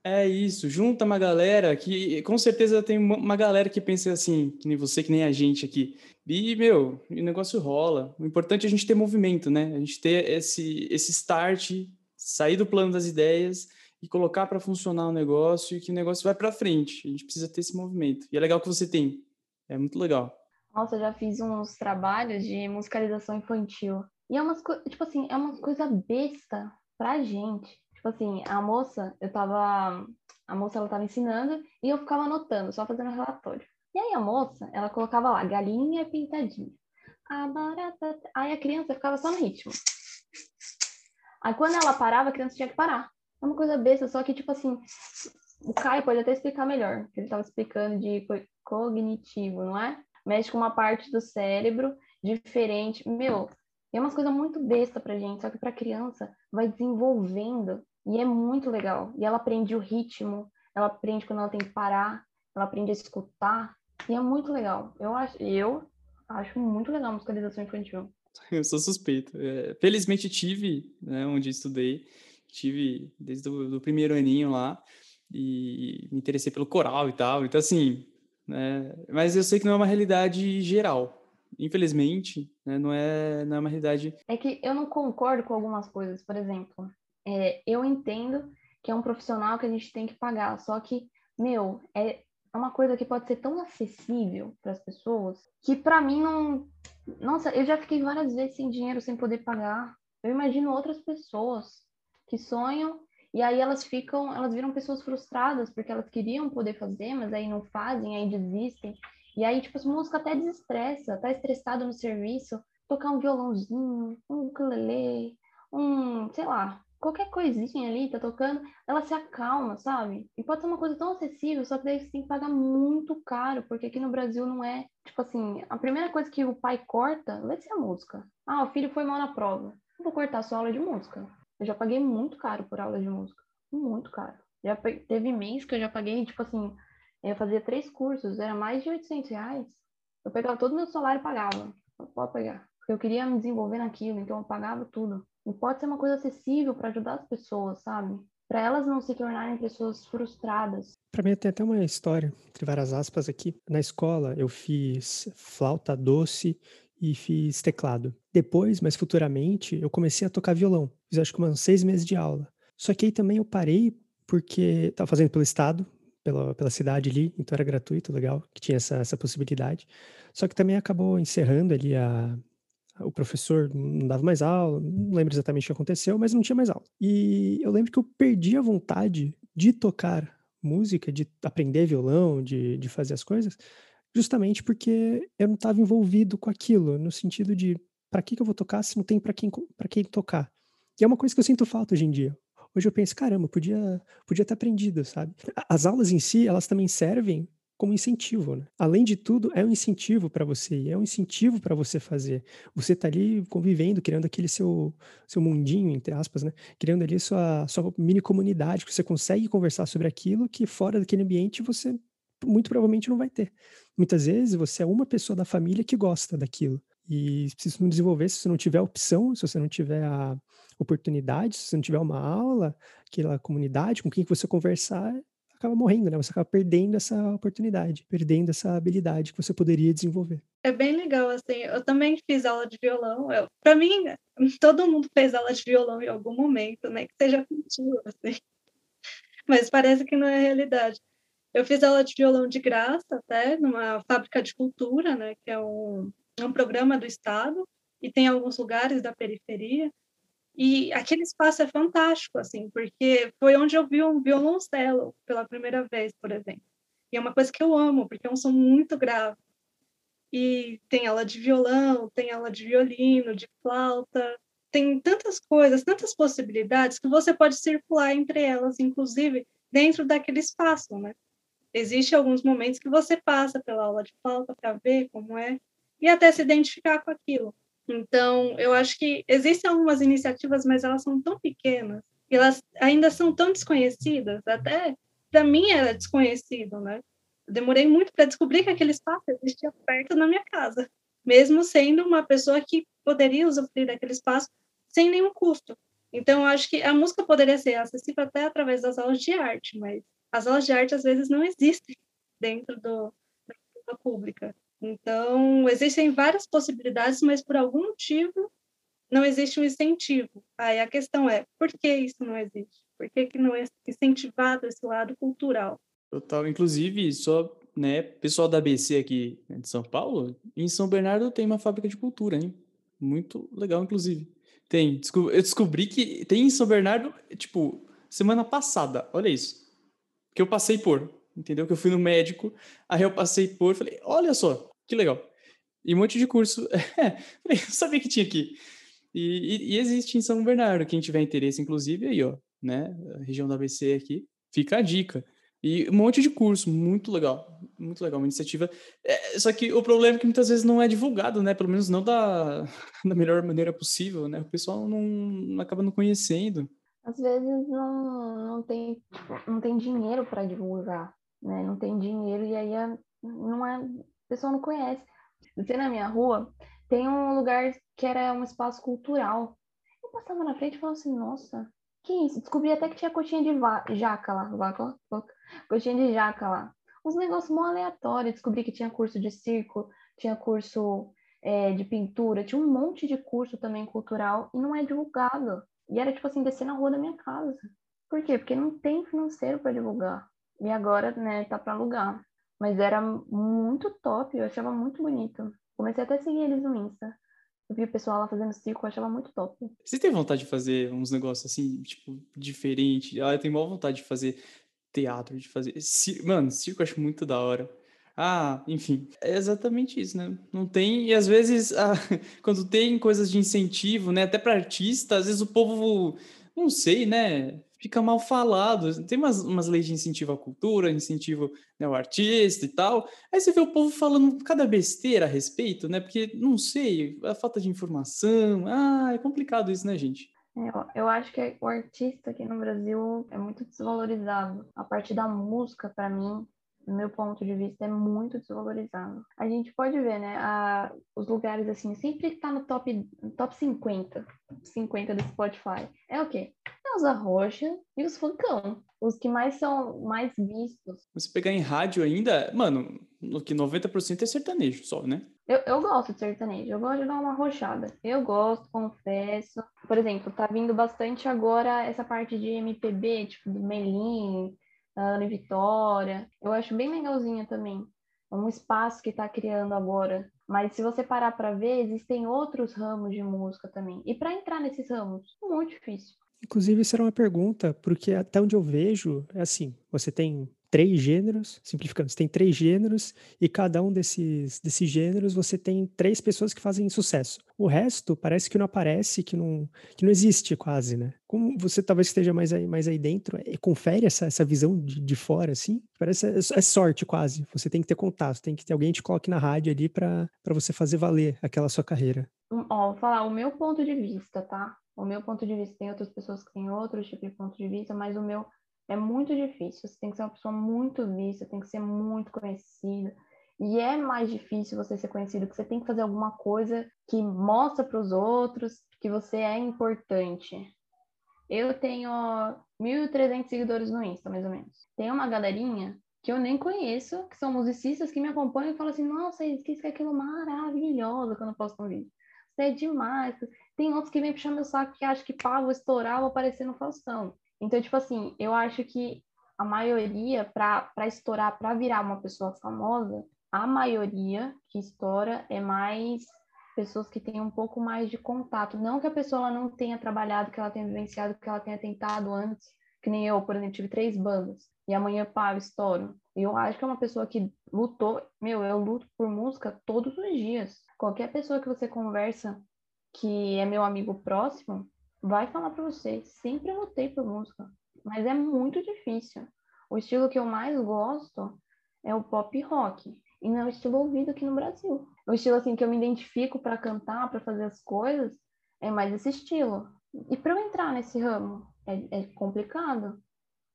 Speaker 1: É isso, junta uma galera que com certeza tem uma galera que pensa assim, que nem você, que nem a gente aqui. E, meu, o negócio rola. O importante é a gente ter movimento, né? A gente ter esse, esse start, sair do plano das ideias e colocar para funcionar o negócio e que o negócio vai para frente. A gente precisa ter esse movimento. E é legal que você tem. É muito legal.
Speaker 4: Nossa, eu já fiz uns trabalhos de musicalização infantil. E é umas coisas, tipo assim, é uma coisa besta pra gente. Tipo assim, a moça, eu tava. A moça ela tava ensinando e eu ficava anotando, só fazendo relatório. E aí a moça, ela colocava lá, galinha pintadinha. A barata... Aí a criança ficava só no ritmo. Aí quando ela parava, a criança tinha que parar. É uma coisa besta, só que, tipo assim, o Caio pode até explicar melhor, que ele estava explicando de cognitivo, não é? mexe com uma parte do cérebro diferente. Meu, é uma coisa muito besta pra gente, só que pra criança vai desenvolvendo e é muito legal. E ela aprende o ritmo, ela aprende quando ela tem que parar, ela aprende a escutar, e é muito legal. Eu acho, eu acho muito legal a musicalização infantil. *laughs*
Speaker 1: Eu sou suspeito. É, felizmente tive, né, onde estudei, tive desde o primeiro aninho lá, e me interessei pelo coral e tal. Então, assim, né? Mas eu sei que não é uma realidade geral. Infelizmente, né? não, é, não é uma realidade.
Speaker 4: É que eu não concordo com algumas coisas. Por exemplo, é, eu entendo que é um profissional que a gente tem que pagar, só que, meu, é, uma coisa que pode ser tão acessível para as pessoas que para mim não. Nossa, eu já fiquei várias vezes sem dinheiro, sem poder pagar. Eu imagino outras pessoas que sonham e aí elas ficam, elas viram pessoas frustradas porque elas queriam poder fazer, mas aí não fazem, aí desistem. E aí, tipo, a música até desestressa, tá estressado no serviço, tocar um violãozinho, um ukulele, um, sei lá, qualquer coisinha ali, tá tocando, ela se acalma, sabe? E pode ser uma coisa tão acessível, só que daí você tem que pagar muito caro, porque aqui no Brasil não é, tipo assim, a primeira coisa que o pai corta vai ser a música. Ah, o filho foi mal na prova. Eu vou cortar sua aula de música. Eu já paguei muito caro por aula de música. Muito caro. Já teve mês que eu já paguei, tipo assim, eu fazia três cursos, era mais de 800 reais. Eu pegava todo o meu salário e pagava. Pode pegar. Porque eu queria me desenvolver naquilo, então eu pagava tudo. E pode ser uma coisa acessível para ajudar as pessoas, sabe? Para elas não se tornarem pessoas frustradas.
Speaker 3: Para mim, tem até uma história, entre várias aspas aqui. Na escola, eu fiz flauta doce e fiz teclado. Depois, mais futuramente, eu comecei a tocar violão. Fiz acho que uns seis meses de aula. Só que aí também eu parei porque estava fazendo pelo estado, pela, pela cidade ali, então era gratuito, legal, que tinha essa, essa possibilidade. Só que também acabou encerrando ali a, o professor não dava mais aula, não lembro exatamente o que aconteceu, mas não tinha mais aula. E eu lembro que eu perdi a vontade de tocar música, de aprender violão, de, de fazer as coisas, justamente porque eu não estava envolvido com aquilo, no sentido de para que, que eu vou tocar se não tem para quem, quem tocar? E é uma coisa que eu sinto falta hoje em dia. Hoje eu penso, caramba, podia, podia ter aprendido, sabe? As aulas em si, elas também servem como incentivo, né? Além de tudo, é um incentivo para você, é um incentivo para você fazer. Você tá ali convivendo, criando aquele seu seu mundinho, entre aspas, né? Criando ali sua sua mini comunidade, que você consegue conversar sobre aquilo que fora daquele ambiente você muito provavelmente não vai ter. Muitas vezes você é uma pessoa da família que gosta daquilo. E se não desenvolver, se você não tiver opção, se você não tiver a oportunidade, se você não tiver uma aula, aquela comunidade com quem você conversar, acaba morrendo, né? Você acaba perdendo essa oportunidade, perdendo essa habilidade que você poderia desenvolver.
Speaker 2: É bem legal, assim. Eu também fiz aula de violão. Para mim, todo mundo fez aula de violão em algum momento, né? Que seja contigo, assim. *laughs* Mas parece que não é realidade. Eu fiz aula de violão de graça, até, numa fábrica de cultura, né? Que é um, é um programa do Estado, e tem alguns lugares da periferia. E aquele espaço é fantástico, assim, porque foi onde eu vi um violoncelo pela primeira vez, por exemplo. E é uma coisa que eu amo, porque é um som muito grave. E tem aula de violão, tem aula de violino, de flauta, tem tantas coisas, tantas possibilidades que você pode circular entre elas, inclusive dentro daquele espaço, né? Existem alguns momentos que você passa pela aula de flauta para ver como é e até se identificar com aquilo. Então, eu acho que existem algumas iniciativas, mas elas são tão pequenas, elas ainda são tão desconhecidas, até para mim era desconhecido, né? Eu demorei muito para descobrir que aquele espaço existia perto da minha casa, mesmo sendo uma pessoa que poderia usufruir daquele espaço sem nenhum custo. Então, eu acho que a música poderia ser acessível até através das aulas de arte, mas as aulas de arte às vezes não existem dentro do, da pública. Então, existem várias possibilidades, mas por algum motivo não existe um incentivo. Aí a questão é, por que isso não existe? Por que, que não é incentivado esse lado cultural?
Speaker 1: Total. Inclusive, só, né, pessoal da ABC aqui de São Paulo, em São Bernardo tem uma fábrica de cultura, hein? Muito legal, inclusive. Tem. Eu descobri que tem em São Bernardo, tipo, semana passada, olha isso. Que eu passei por, entendeu? Que eu fui no médico, aí eu passei por, falei, olha só, que legal. E um monte de curso. *laughs* É, falei, sabia que tinha aqui. E, e, e, existe em São Bernardo. Quem tiver interesse, inclusive, aí, ó, né? A região da ABC aqui, fica a dica. E um monte de curso, muito legal. Muito legal, uma iniciativa. É, só que o problema é que muitas vezes não é divulgado, né? Pelo menos não da, *laughs* da melhor maneira possível, né? O pessoal não, não acaba não conhecendo.
Speaker 4: Às vezes não, não, tem, não tem dinheiro para divulgar, né? Não tem dinheiro e aí é, não é pessoa não conhece. Você na minha rua tem um lugar que era um espaço cultural. Eu passava na frente e falava assim, nossa, que isso? Descobri até que tinha coxinha de jaca lá, vaca, coxinha de jaca lá. Uns negócios mó aleatórios. Descobri que tinha curso de circo, tinha curso é, de pintura, tinha um monte de curso também cultural e não é divulgado. E era tipo assim, descer na rua da minha casa. Por quê? Porque não tem financeiro para divulgar. E agora, né, tá para alugar. Mas era muito top, eu achava muito bonito. Comecei até a seguir eles no Insta. Eu vi o pessoal lá fazendo circo, eu achava muito top.
Speaker 1: Você tem vontade de fazer uns negócios assim, tipo, diferente? Ah, eu tenho maior vontade de fazer teatro, de fazer. Mano, circo eu acho muito da hora. Ah, enfim, é exatamente isso, né? Não tem, e às vezes, ah, *laughs* quando tem coisas de incentivo, né, até para artista, às vezes o povo, não sei, né, fica mal falado. Tem umas, umas leis de incentivo à cultura, incentivo né, ao artista e tal. Aí você vê o povo falando cada besteira a respeito, né? Porque, não sei, a falta de informação. Ah, é complicado isso, né, gente?
Speaker 4: É, eu, eu acho que o artista aqui no Brasil é muito desvalorizado. A parte da música, para mim, no meu ponto de vista, é muito desvalorizado. A gente pode ver, né, a, os lugares assim, sempre está no top, top 50, 50 do Spotify. É o quê? É os arrocha e os funkão. Os que mais são mais vistos.
Speaker 1: Você pegar em rádio ainda, mano, no que 90% é sertanejo só, né?
Speaker 4: Eu, eu gosto de sertanejo, eu gosto de dar uma arrochada. Eu gosto, confesso. Por exemplo, tá vindo bastante agora essa parte de MPB, tipo do Melim, Ana Vitória. Eu acho bem legalzinha também. um espaço que está criando agora. Mas se você parar para ver, existem outros ramos de música também. E para entrar nesses ramos, muito difícil.
Speaker 3: Inclusive, isso era uma pergunta, porque até onde eu vejo, é assim, você tem três gêneros, simplificando, você tem três gêneros e cada um desses, desses gêneros você tem três pessoas que fazem sucesso. O resto parece que não aparece, que não, que não existe quase, né? Como você talvez esteja mais aí, mais aí dentro, é, confere essa, essa visão de, de fora, assim, parece é, é, sorte quase. Você tem que ter contato, tem que ter alguém que te coloque na rádio ali para você fazer valer aquela sua carreira.
Speaker 4: Hum, ó, vou falar o meu ponto de vista, tá? O meu ponto de vista, tem outras pessoas que têm outro tipo de ponto de vista, mas o meu é muito difícil. Você tem que ser uma pessoa muito vista, tem que ser muito conhecida. E é mais difícil você ser conhecido, que você tem que fazer alguma coisa que mostra para os outros que você é importante. Eu tenho 1.300 seguidores no Insta, mais ou menos. Tem uma galerinha que eu nem conheço, que são musicistas que me acompanham e falam assim: nossa, isso que é aquilo maravilhoso quando eu posto um vídeo. É demais. Tem outros que vêm puxar meu saco que acham que pá, vou estourar, vou aparecer no Faustão. Então, tipo assim, eu acho que a maioria, para estourar, para virar uma pessoa famosa, a maioria que estoura é mais pessoas que têm um pouco mais de contato. Não que a pessoa não tenha trabalhado, que ela tenha vivenciado, que ela tenha tentado antes, que nem eu, por exemplo, tive três bandas, e amanhã, pá, eu estouro. E eu acho que é uma pessoa que lutou, meu, eu luto por música todos os dias. Qualquer pessoa que você conversa que é meu amigo próximo, vai falar para você, sempre lutei por música, mas é muito difícil. O estilo que eu mais gosto é o pop rock, e não é o estilo ouvido aqui no Brasil. O estilo assim que eu me identifico para cantar, para fazer as coisas, é mais esse estilo. E para eu entrar nesse ramo é, é, complicado.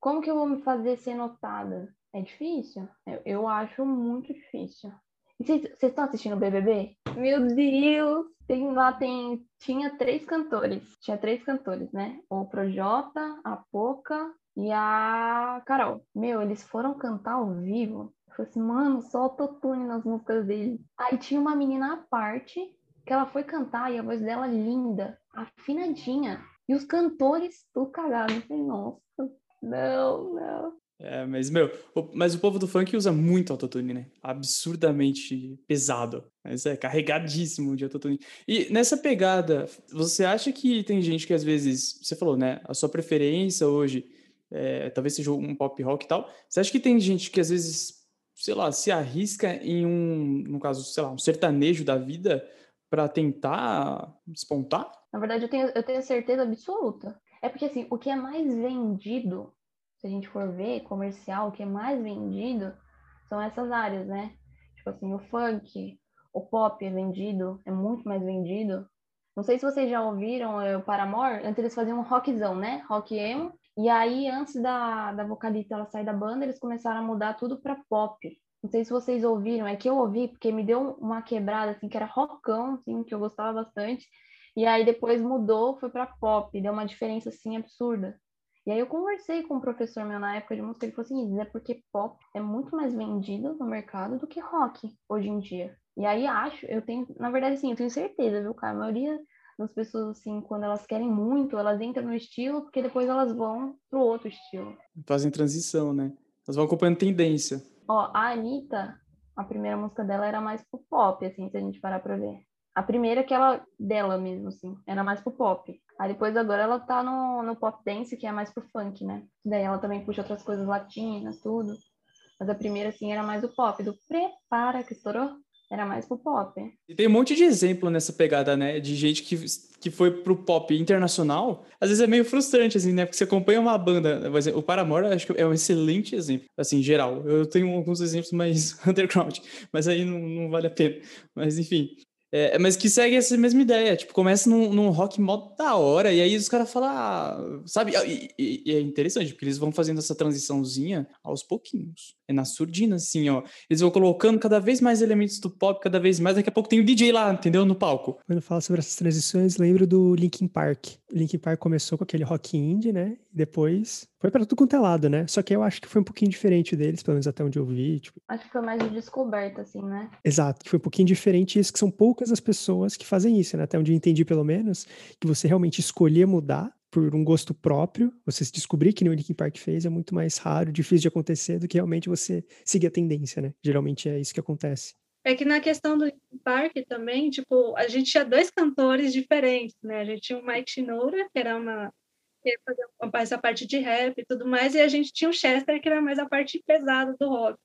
Speaker 4: Como que eu vou me fazer ser notada? É difícil? Eu, eu acho muito difícil. Vocês estão assistindo o BBB? Meu Deus! Tem, lá tem, tinha três cantores. Tinha três cantores, né? O Projota, a Poca e a Carol. Meu, eles foram cantar ao vivo. Eu falei assim, mano, só autotune nas músicas dele. Aí tinha uma menina à parte que ela foi cantar e a voz dela linda, afinadinha. E os cantores tudo cagados. Eu falei, nossa, não, não.
Speaker 1: É, mas, meu, o, mas o povo do funk usa muito autotune, né? Absurdamente pesado. Mas é carregadíssimo de autotune. E nessa pegada, você acha que tem gente que às vezes, você falou, né? A sua preferência hoje é, talvez seja um pop rock e tal. Você acha que tem gente que às vezes, sei lá, se arrisca em um, no caso, sei lá, um sertanejo da vida para tentar despontar?
Speaker 4: Na verdade, eu tenho, eu tenho certeza absoluta. É porque, assim, o que é mais vendido se a gente for ver comercial, o que é mais vendido são essas áreas, né? Tipo assim, o funk, o pop é vendido, é muito mais vendido. Não sei se vocês já ouviram é, o Paramore, antes eles faziam um rockzão, né? Rock emo. E aí, antes da, da vocalista ela sair da banda, eles começaram a mudar tudo para pop. Não sei se vocês ouviram, é que eu ouvi, porque me deu uma quebrada, assim, que era rockão, assim, que eu gostava bastante. E aí depois mudou, foi para pop, deu uma diferença, assim, absurda. E aí eu conversei com um professor meu na época de música, ele falou assim, é porque pop é muito mais vendido no mercado do que rock hoje em dia. E aí acho, eu tenho, na verdade, sim, eu tenho certeza, viu, cara? A maioria das pessoas, assim, quando elas querem muito, elas entram no estilo, porque depois elas vão pro outro estilo.
Speaker 1: Fazem transição, né? Elas vão acompanhando tendência.
Speaker 4: Ó, a Anitta, a primeira música dela era mais pro pop, assim, se a gente parar pra ver. A primeira que ela, dela mesmo, assim, era mais pro pop. Aí depois agora ela tá no, no pop dance, que é mais pro funk, né? Daí ela também puxa outras coisas latinas, tudo. Mas a primeira, assim, era mais o pop, do prepara, que estourou. Era mais pro pop.
Speaker 1: E tem um monte de exemplo nessa pegada, né? De gente que, que foi pro pop internacional. Às vezes é meio frustrante, assim, né? Porque você acompanha uma banda. O Paramore, acho que é um excelente exemplo, assim, geral. Eu tenho alguns exemplos mais *laughs* underground, mas aí não, não vale a pena. Mas, enfim. É, mas que segue essa mesma ideia, tipo, começa num, num rock mó da hora, e aí os caras falam, ah, sabe? E, e, e, é interessante, porque eles vão fazendo essa transiçãozinha aos pouquinhos. É na surdina, assim, ó. Eles vão colocando cada vez mais elementos do pop, cada vez mais. Daqui a pouco tem o DJ lá, entendeu? No palco.
Speaker 3: Quando fala sobre essas transições, lembro do Linkin Park. Linkin Park começou com aquele rock indie, né? E depois foi para tudo quanto é lado, né? Só que eu acho que foi um pouquinho diferente deles, pelo menos até onde eu vi. Tipo...
Speaker 4: Acho que foi mais de descoberta, assim, né?
Speaker 3: Exato, que foi um pouquinho diferente isso, que são poucas as pessoas que fazem isso, né? Até onde eu entendi, pelo menos, que você realmente escolher mudar por um gosto próprio, você se descobrir que nem o Linkin Park fez é muito mais raro, difícil de acontecer do que realmente você seguir a tendência, né? Geralmente é isso que acontece.
Speaker 2: É que na questão do Linkin Park também, tipo, a gente tinha dois cantores diferentes, né? A gente tinha o Mike Shinoda, que era uma que fazia mais a parte de rap e tudo mais, e a gente tinha o Chester, que era mais a parte pesada do rock.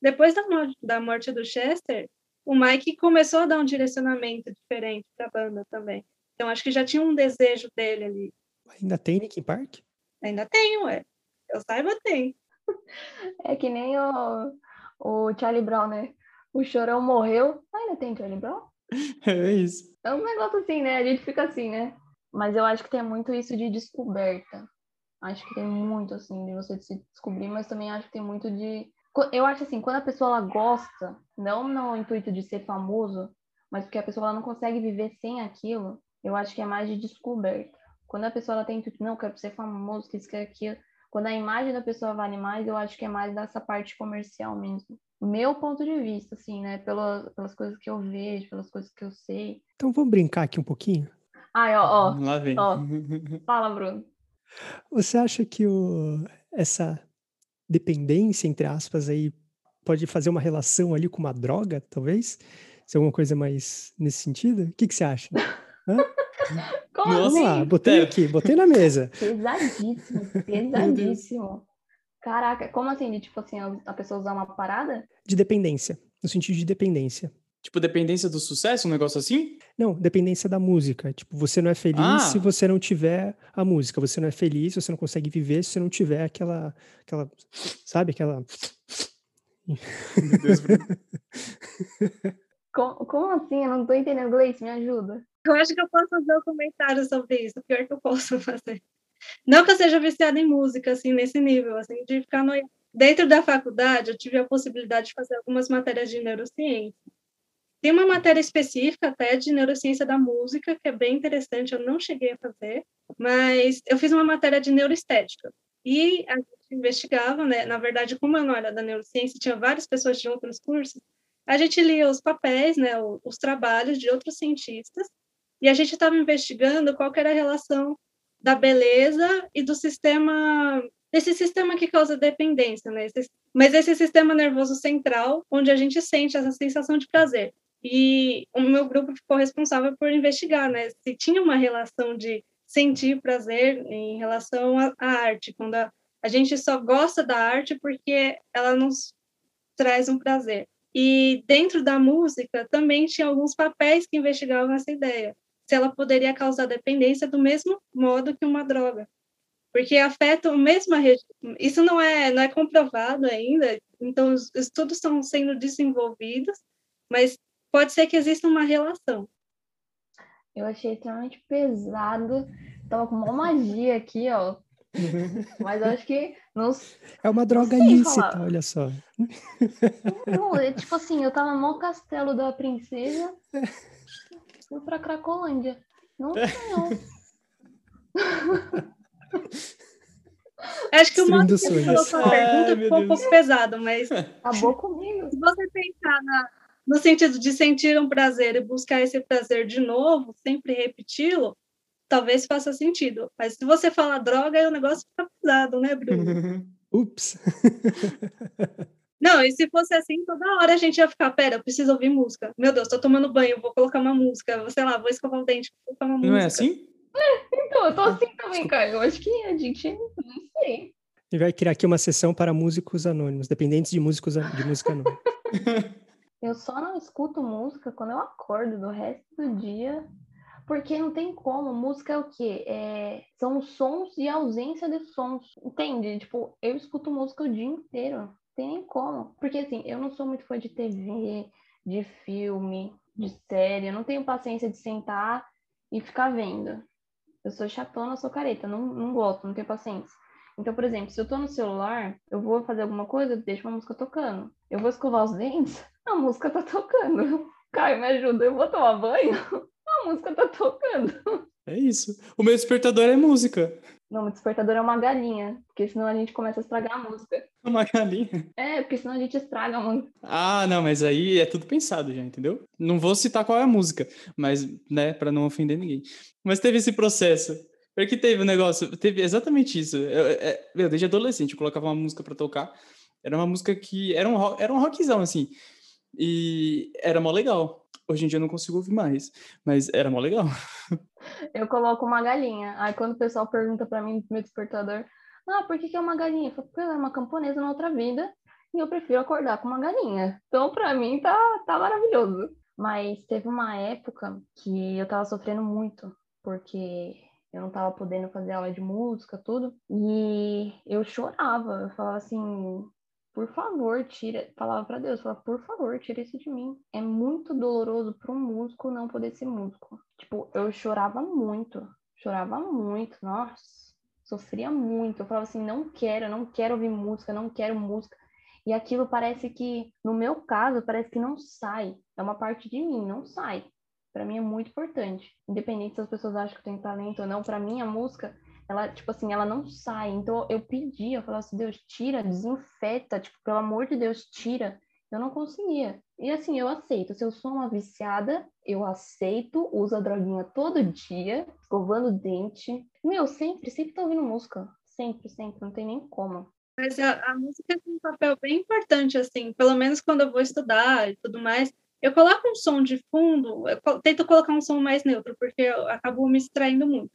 Speaker 2: Depois da, da morte do Chester, o Mike começou a dar um direcionamento diferente para a banda também. Então acho que já tinha um desejo dele ali.
Speaker 3: Ainda tem Linkin Park?
Speaker 2: Ainda tem, ué. Eu saiba, tem. *laughs*
Speaker 4: É que nem o, o Charlie Brown, né? O Chorão morreu, ainda tem Charlie Brown? *laughs*
Speaker 1: É isso.
Speaker 4: É um negócio assim, né? A gente fica assim, né? Mas eu acho que tem muito isso de descoberta. Acho que tem muito, assim, de você se descobrir, mas também acho que tem muito de. Eu acho assim, quando a pessoa ela gosta, não no intuito de ser famoso, mas porque a pessoa ela não consegue viver sem aquilo, eu acho que é mais de descoberta. Quando a pessoa ela tem intuito, não, quero ser famoso, que isso, que aquilo. Quando a imagem da pessoa vale mais, eu acho que é mais dessa parte comercial mesmo. Meu ponto de vista, assim, né? Pelas, pelas coisas que eu vejo, pelas coisas que eu sei.
Speaker 3: Então vamos brincar aqui um pouquinho?
Speaker 4: Ai, ó, ó.
Speaker 1: Lá vem.
Speaker 4: Ó. *laughs* Fala, Bruno.
Speaker 3: Você acha que o, essa dependência, entre aspas, aí pode fazer uma relação ali com uma droga, talvez? Se alguma coisa mais nesse sentido? O que, que você acha? *laughs*
Speaker 4: Como
Speaker 3: Vamos
Speaker 4: assim?
Speaker 3: lá, botei aqui, botei na mesa. *laughs*
Speaker 4: Pesadíssimo, pesadíssimo. Caraca, como assim? De tipo assim, a pessoa usar uma parada?
Speaker 3: De dependência, no sentido de dependência.
Speaker 1: Tipo, dependência do sucesso, um negócio assim?
Speaker 3: Não, dependência da música. Tipo, você não é feliz
Speaker 1: Ah.
Speaker 3: se você não tiver a música. Você não é feliz, você não consegue viver se você não tiver aquela, aquela, sabe, aquela.
Speaker 1: Meu Deus, *laughs* Bruno.
Speaker 4: Como, como assim? Eu não tô entendendo, Gleice, me ajuda.
Speaker 2: Eu acho que eu posso fazer um comentário sobre isso, pior que eu posso *laughs* fazer. Não que eu seja viciada em música, assim, nesse nível, assim, de ficar no... Dentro da faculdade, eu tive a possibilidade de fazer algumas matérias de neurociência. Tem uma matéria específica até de neurociência da música, que é bem interessante, eu não cheguei a fazer, mas eu fiz uma matéria de neuroestética. E a gente investigava, né? Na verdade, como eu não era da neurociência, tinha várias pessoas de outros cursos, a gente lia os papéis, né, os trabalhos de outros cientistas, e a gente estava investigando qual era a relação da beleza e do sistema, desse sistema que causa dependência, né? Mas esse sistema nervoso central, onde a gente sente essa sensação de prazer. E o meu grupo ficou responsável por investigar, né? Se tinha uma relação de sentir prazer em relação à arte, quando a, a gente só gosta da arte porque ela nos traz um prazer. E dentro da música também tinha alguns papéis que investigavam essa ideia, se ela poderia causar dependência do mesmo modo que uma droga, porque afeta mesma região. Isso não é não é comprovado ainda, então os estudos estão sendo desenvolvidos, mas pode ser que exista uma relação.
Speaker 4: Eu achei extremamente pesado. Tava com uma magia aqui, ó. *laughs* Mas eu acho que não,
Speaker 3: É uma droga
Speaker 4: sei
Speaker 3: lícita,
Speaker 4: falar.
Speaker 3: olha só.
Speaker 4: não é, tipo assim, eu tava no castelo da princesa, fui pra Cracolândia. Não, não. *laughs*
Speaker 2: Acho que o modo que você
Speaker 3: sonhos.
Speaker 2: colocou a pergunta
Speaker 1: Ai,
Speaker 2: ficou um pouco pesado, mas
Speaker 4: Acabou comigo.
Speaker 2: se você pensar na- no sentido de sentir um prazer e buscar esse prazer de novo, sempre repeti-lo, talvez faça sentido. Mas se você falar droga, aí o negócio fica pesado, né, Bruno? *laughs*
Speaker 3: Ups.
Speaker 2: Não, e se fosse assim, toda hora a gente ia ficar, pera, eu preciso ouvir música. Meu Deus, tô tomando banho, vou colocar uma música, sei lá, vou escovar o dente, vou colocar uma música.
Speaker 1: Não é assim?
Speaker 4: Então, eu tô assim também, cara. Eu acho que a gente não sei.
Speaker 3: E vai criar aqui uma sessão para músicos anônimos, dependentes de músicos a- de música anônima. *laughs*
Speaker 4: Eu só não escuto música quando eu acordo do resto do dia, porque não tem como. Música é o quê? É... São sons e ausência de sons. Entende? Tipo, eu escuto música o dia inteiro. Não tem nem como. Porque assim, eu não sou muito fã de TV, de filme, de série. Eu não tenho paciência de sentar e ficar vendo. Eu sou chatona, sou careta. Não, não gosto, não tenho paciência. Então, por exemplo, se eu tô no celular, eu vou fazer alguma coisa, eu deixo uma música tocando. Eu vou escovar os dentes, *laughs* a música tá tocando. *laughs* Caio, me ajuda, eu vou tomar banho, *laughs* a música tá tocando.
Speaker 1: É isso. O meu despertador é música.
Speaker 4: Não, o despertador é uma galinha, porque senão a gente começa a estragar a música.
Speaker 1: Uma galinha.
Speaker 4: É, porque senão a gente estraga a música.
Speaker 1: Ah, não, mas aí é tudo pensado já, entendeu? Não vou citar qual é a música, mas, né, pra não ofender ninguém. Mas teve esse processo. Porque teve um negócio, teve exatamente isso. Eu, é, desde adolescente, eu colocava uma música para tocar. Era uma música que era um, era um rockzão, assim. E era mó legal. Hoje em dia eu não consigo ouvir mais, mas era mó legal. *laughs*
Speaker 4: Eu coloco uma galinha. Aí quando o pessoal pergunta para mim no meu despertador, ah, por que, que é uma galinha? Eu falo, porque eu era uma camponesa na outra vida e eu prefiro acordar com uma galinha. Então, para mim, tá, tá maravilhoso. Mas teve uma época que eu tava sofrendo muito, porque eu não tava podendo fazer aula de música, tudo. E eu chorava. Eu falava assim, por favor, tira. Falava para Deus, falava, por favor, tira isso de mim. É muito doloroso para um músico não poder ser músico. Tipo, eu chorava muito, chorava muito, nossa, sofria muito. Eu falava assim, não quero, não quero ouvir música, não quero música. E aquilo parece que, no meu caso, parece que não sai. É uma parte de mim, não sai. Para mim é muito importante. Independente se as pessoas acham que eu tenho talento ou não, para mim a música ela, tipo assim, ela não sai. Então eu pedi, eu falava assim, Deus, tira, desinfeta, tipo, pelo amor de Deus, tira. Eu não conseguia. E assim, eu aceito. Se eu sou uma viciada, eu aceito, uso a droguinha todo dia, escovando o dente. Meu, sempre, sempre tô ouvindo música. Sempre, sempre, não tem nem como.
Speaker 2: Mas a, a música tem um papel bem importante, assim, pelo menos quando eu vou estudar e tudo mais. Eu coloco um som de fundo, eu tento colocar um som mais neutro, porque eu acabo me distraindo muito.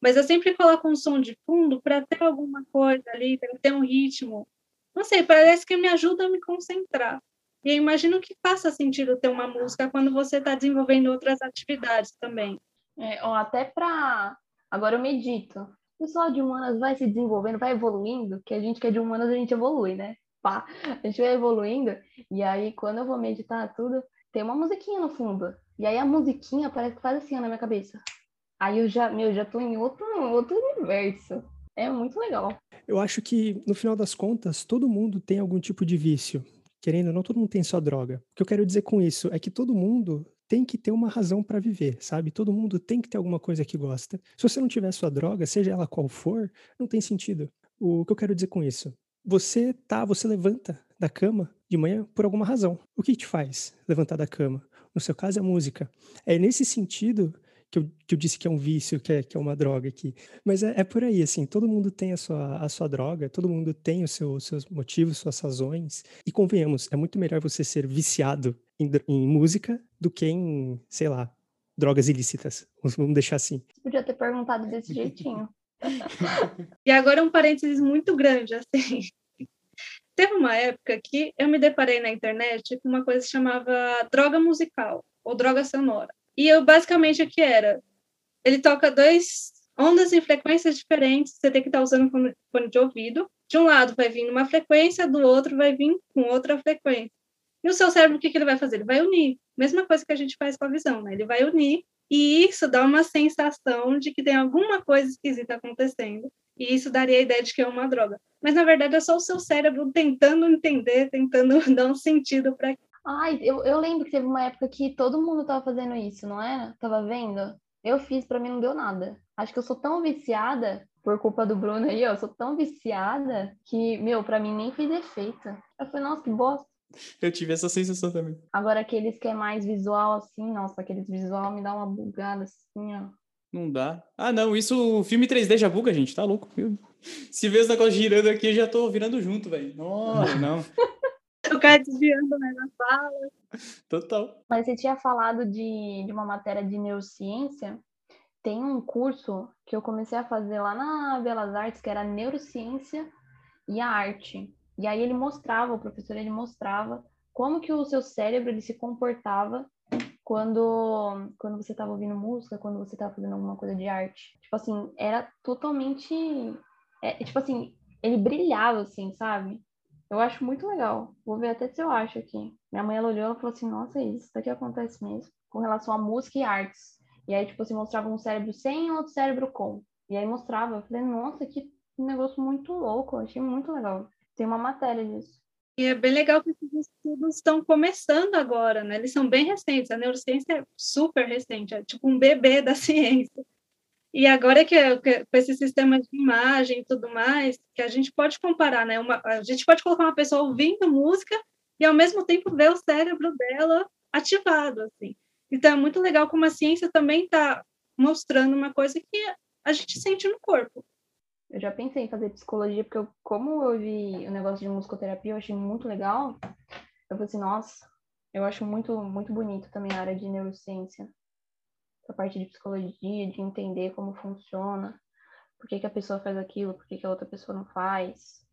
Speaker 2: Mas eu sempre coloco um som de fundo para ter alguma coisa ali, para ter um ritmo. Não sei, parece que me ajuda a me concentrar. E eu imagino que faça sentido ter uma música quando você está desenvolvendo outras atividades também.
Speaker 4: É, ou até para. Agora eu medito. O pessoal de humanas vai se desenvolvendo, vai evoluindo, que a gente que é de humanas a gente evolui, né? Pá, a gente vai evoluindo. E aí, quando eu vou meditar tudo, tem uma musiquinha no fundo. E aí a musiquinha parece que faz assim na minha cabeça. Aí eu já, meu, já tô em outro, outro universo. É muito legal.
Speaker 3: Eu acho que, no final das contas, todo mundo tem algum tipo de vício. Querendo ou não, todo mundo tem sua droga. O que eu quero dizer com isso é que todo mundo tem que ter uma razão para viver, sabe? Todo mundo tem que ter alguma coisa que gosta. Se você não tiver sua droga, seja ela qual for, não tem sentido. O que eu quero dizer com isso? Você tá, você levanta da cama de manhã por alguma razão. O que te faz levantar da cama? No seu caso, é a música. É nesse sentido que eu, que eu disse que é um vício, que é, que é uma droga aqui. Mas é, é por aí, assim, todo mundo tem a sua, a sua droga, todo mundo tem os seu, seus motivos, suas razões. E convenhamos, é muito melhor você ser viciado em, em música do que em, sei lá, drogas ilícitas. Vamos deixar assim.
Speaker 4: Podia ter perguntado desse jeitinho. *laughs* *laughs*
Speaker 2: e agora um parênteses muito grande, assim. Teve uma época que eu me deparei na internet com uma coisa que chamava droga musical ou droga sonora. E eu basicamente o que era? Ele toca dois ondas em frequências diferentes, você tem que estar tá usando fone de ouvido. De um lado vai vir uma frequência, do outro vai vir com outra frequência. E o seu cérebro, o que, que ele vai fazer? Ele vai unir. Mesma coisa que a gente faz com a visão, né? Ele vai unir e isso dá uma sensação de que tem alguma coisa esquisita acontecendo. E isso daria a ideia de que é uma droga. Mas, na verdade, é só o seu cérebro tentando entender, tentando *laughs* dar um sentido para
Speaker 4: Ai, eu, eu lembro que teve uma época que todo mundo tava fazendo isso, não é? Tava vendo? Eu fiz, para mim não deu nada. Acho que eu sou tão viciada, por culpa do Bruno aí, eu sou tão viciada que, meu, para mim nem fez efeito. Eu falei, nossa, que bosta.
Speaker 1: Eu tive essa sensação também.
Speaker 4: Agora, aqueles que é mais visual assim, nossa, aqueles visual me dá uma bugada assim, ó.
Speaker 1: Não dá. Ah, não, isso, o filme 3D já buga, gente, tá louco. Se vê os negócios girando aqui, eu já tô virando junto, velho. Nossa, não. *laughs*
Speaker 2: o cara desviando né, na fala.
Speaker 1: Total.
Speaker 4: Mas você tinha falado de, de uma matéria de neurociência. Tem um curso que eu comecei a fazer lá na Belas Artes, que era Neurociência e a Arte. E aí ele mostrava, o professor ele mostrava como que o seu cérebro ele se comportava quando quando você estava ouvindo música, quando você estava fazendo alguma coisa de arte. Tipo assim, era totalmente é, tipo assim, ele brilhava assim, sabe? Eu acho muito legal. Vou ver até se eu acho aqui. Minha mãe ela olhou e falou assim: Nossa, isso daqui acontece mesmo. Com relação a música e artes. E aí, tipo, assim, mostrava um cérebro sem e outro cérebro com. E aí mostrava. Eu falei: Nossa, que negócio muito louco. Eu achei muito legal. Tem uma matéria disso.
Speaker 2: E é bem legal que esses estudos estão começando agora, né? Eles são bem recentes. A neurociência é super recente, é tipo um bebê da *laughs* ciência. E agora que, que com esse sistema de imagem e tudo mais, que a gente pode comparar, né? Uma, a gente pode colocar uma pessoa ouvindo música e ao mesmo tempo ver o cérebro dela ativado, assim. Então é muito legal como a ciência também está mostrando uma coisa que a gente sente no corpo.
Speaker 4: Eu já pensei em fazer psicologia, porque eu, como eu vi o negócio de musicoterapia, eu achei muito legal. Eu falei assim, nossa, eu acho muito, muito bonito também a área de neurociência. A parte de psicologia, de entender como funciona, por que, que a pessoa faz aquilo, por que, que a outra pessoa não faz.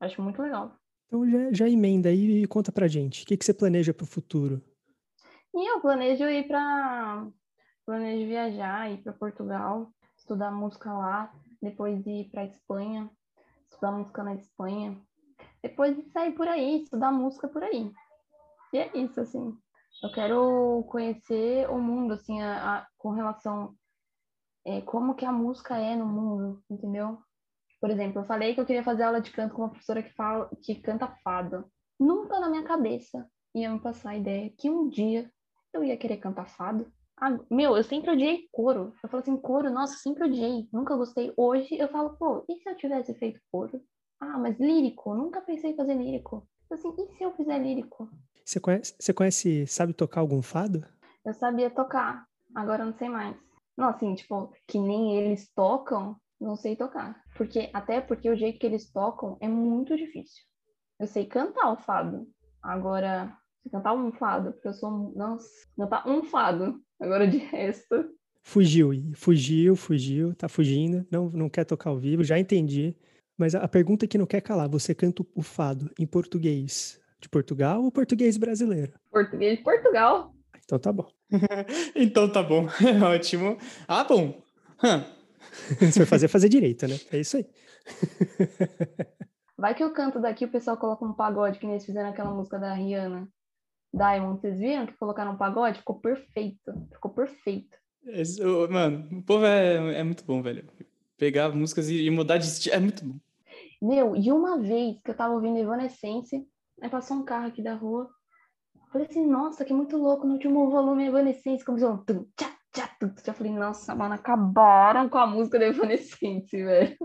Speaker 4: Acho muito legal.
Speaker 3: Então já, já emenda aí e conta pra gente. O que, que você planeja para o futuro?
Speaker 4: E eu planejo ir para. Planejo viajar, ir para Portugal, estudar música lá, depois ir para Espanha, estudar música na Espanha, depois de sair por aí, estudar música por aí. E é isso, assim. Eu quero conhecer o mundo, assim, a, a, com relação é, como que a música é no mundo, entendeu? Por exemplo, eu falei que eu queria fazer aula de canto com uma professora que fala que canta fado. Nunca na minha cabeça ia me passar a ideia que um dia eu ia querer cantar fado. Ah, meu, eu sempre odiei coro. Eu falo assim, coro, nossa, sempre odiei, nunca gostei. Hoje eu falo, pô, e se eu tivesse feito coro? Ah, mas lírico, nunca pensei em fazer lírico. Assim, e se eu fizer lírico?
Speaker 3: Você conhece, você conhece, sabe tocar algum fado?
Speaker 4: Eu sabia tocar, agora eu não sei mais. Não, assim, tipo, que nem eles tocam, não sei tocar. Porque, até porque o jeito que eles tocam é muito difícil. Eu sei cantar o fado. Agora, cantar um fado, porque eu sou. Nossa, cantar um fado. Agora de resto.
Speaker 3: Fugiu, fugiu, fugiu, tá fugindo, não, não quer tocar ao vivo, já entendi. Mas a pergunta que não quer calar, você canta o fado em português de Portugal ou português brasileiro?
Speaker 4: Português de Portugal.
Speaker 3: Então tá bom. *laughs*
Speaker 1: então tá bom, *laughs* ótimo. Ah, bom. *laughs*
Speaker 3: Você vai fazer fazer direito, né? É isso aí.
Speaker 4: Vai que eu canto daqui, o pessoal coloca um pagode, que nem eles fizeram aquela música da Rihanna. Diamond, vocês viram que colocaram um pagode? Ficou perfeito. Ficou perfeito.
Speaker 1: Esse, mano, o povo é, é muito bom, velho. Pegar músicas e, e mudar de estilo é muito bom.
Speaker 4: Meu, e uma vez que eu tava ouvindo Evanescence, aí passou um carro aqui da rua. Falei assim, nossa, que muito louco, no último volume Evanescence começou um tum, tchá, tchá, tum. Já falei, nossa, mano, acabaram com a música da Evanescence, *laughs* velho.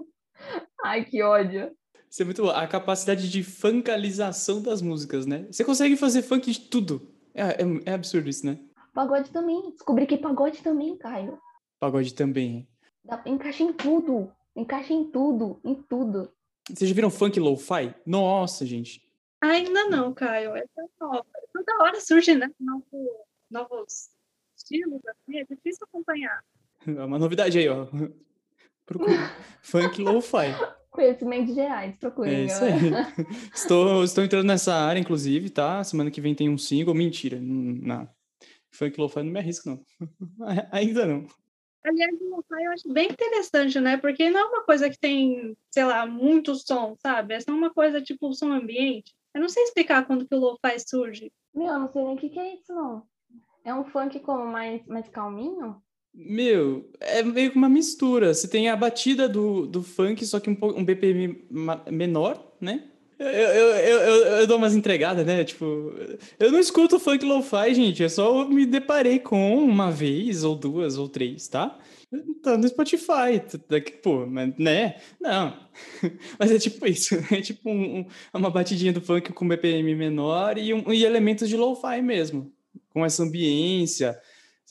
Speaker 4: Ai, que ódio.
Speaker 1: Isso é muito bom. A capacidade de funkalização das músicas, né? Você consegue fazer funk de tudo. É, é, é absurdo isso, né?
Speaker 4: Pagode também. Descobri que pagode também, Caio.
Speaker 1: Pagode também.
Speaker 4: Dá, encaixa em tudo. Encaixa em tudo. Em tudo.
Speaker 1: Vocês já viram funk lo-fi? Nossa, gente.
Speaker 2: Ainda não, Caio. É nova. Toda hora surge, né? Novos, novos estilos, assim. É difícil acompanhar.
Speaker 1: É uma novidade aí, ó. Procura. *laughs* funk lo-fi.
Speaker 4: Conhecimentos gerais, procurem.
Speaker 1: É isso aí. *laughs* *laughs* estou, estou entrando nessa área, inclusive, tá? Semana que vem tem um single. Mentira. Não. Funk lo-fi não me arrisco, não. *laughs* Ainda não.
Speaker 2: Aliás, o lo-fi eu acho bem interessante, né? Porque não é uma coisa que tem, sei lá, muito som, sabe? É só uma coisa tipo som ambiente. Eu não sei explicar quando que o lo-fi surge.
Speaker 4: Meu, eu não sei nem o que, que é isso, não. É um funk como mais, mais calminho?
Speaker 1: Meu, é meio que uma mistura. Você tem a batida do, do funk, só que um, um BPM menor, né? Eu, eu, eu, eu, dou umas entregadas, né? Tipo, eu não escuto funk lo-fi, gente. Eu só me deparei com uma vez, ou duas, ou três, tá? Tá no Spotify, daqui, pô, mas, né? Não. *laughs* Mas é tipo isso. É *laughs* tipo um, uma batidinha do funk com BPM menor e, um, e elementos de lo-fi mesmo. Com essa ambiência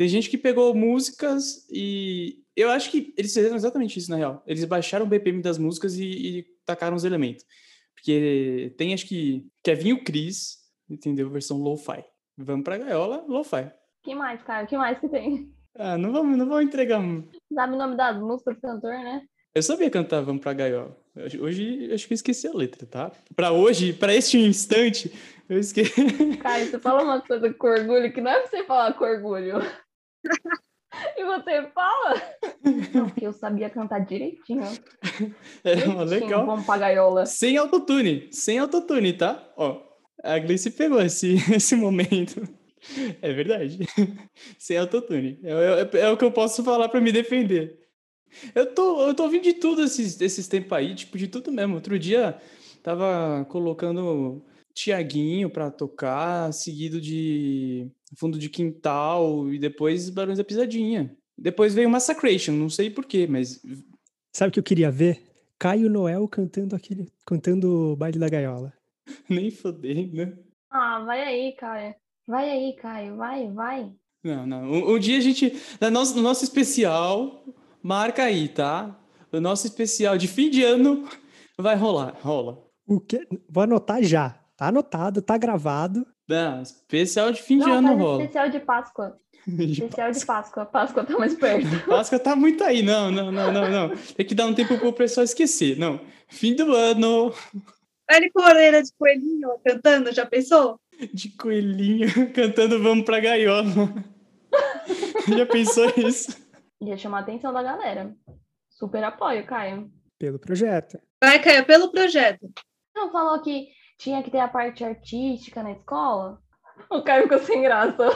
Speaker 1: tem gente que pegou músicas e eu acho que eles fizeram exatamente isso, na real. Eles baixaram o BPM das músicas e, e tacaram os elementos. Porque tem, acho que, Kevin Cris, entendeu? Versão lo-fi. Vamos pra gaiola, lo-fi.
Speaker 4: que mais, cara? que mais que tem?
Speaker 1: Ah, não vamos, não vamos entregar.
Speaker 4: Sabe o nome das músicas do cantor, né?
Speaker 1: Eu sabia cantar Vamos pra Gaiola. Hoje, acho que eu esqueci a letra, tá? Pra hoje, pra este instante, eu esqueci.
Speaker 4: Cara, você fala uma coisa com orgulho que não é pra você falar com orgulho. E você fala? *laughs* Não, porque eu sabia cantar direitinho.
Speaker 1: É, direitinho, legal.
Speaker 4: Vamos pra gaiola.
Speaker 1: Sem autotune, sem autotune, tá? Ó, a Gleice pegou esse, *laughs* esse momento. É verdade. *laughs* Sem autotune. É, é, é o que eu posso falar para me defender. Eu tô, eu tô ouvindo de tudo esses, esses tempos aí, tipo, de tudo mesmo. Outro dia tava colocando Tiaguinho para tocar, seguido de Fundo de Quintal e depois Barões da Pisadinha. Depois veio Massacration, não sei porquê, mas.
Speaker 3: Sabe o que eu queria ver? Caio Noel cantando aquele. cantando o baile da gaiola. *laughs*
Speaker 1: Nem fodendo. Né?
Speaker 4: Ah, vai aí, Caio. Vai aí, Caio. Vai, vai.
Speaker 1: Não, não. Um, um dia a gente. No nosso, no nosso especial, marca aí, tá? O nosso especial de fim de ano vai rolar, rola.
Speaker 3: O que? Vou anotar já. Tá anotado, tá gravado.
Speaker 1: Não, especial de fim
Speaker 4: Não,
Speaker 1: de ano rola.
Speaker 4: especial de Páscoa.
Speaker 1: De *laughs*
Speaker 4: Especial de Páscoa. Páscoa tá mais perto. *laughs*
Speaker 1: Páscoa tá muito aí, não, não, não, não, não. Tem que dar um tempo pro pessoal esquecer. Não, fim do ano,
Speaker 2: Ele com a orelha de coelhinho cantando, já pensou?
Speaker 1: de coelhinho, *laughs* cantando Vamos pra Gaiola. Já pensou isso?
Speaker 4: Ia chamar a atenção da galera. Super apoio, Caio.
Speaker 3: Pelo projeto.
Speaker 2: Vai, Caio, pelo projeto.
Speaker 4: Não falou que tinha que ter a parte artística na escola? O Caio ficou sem graça.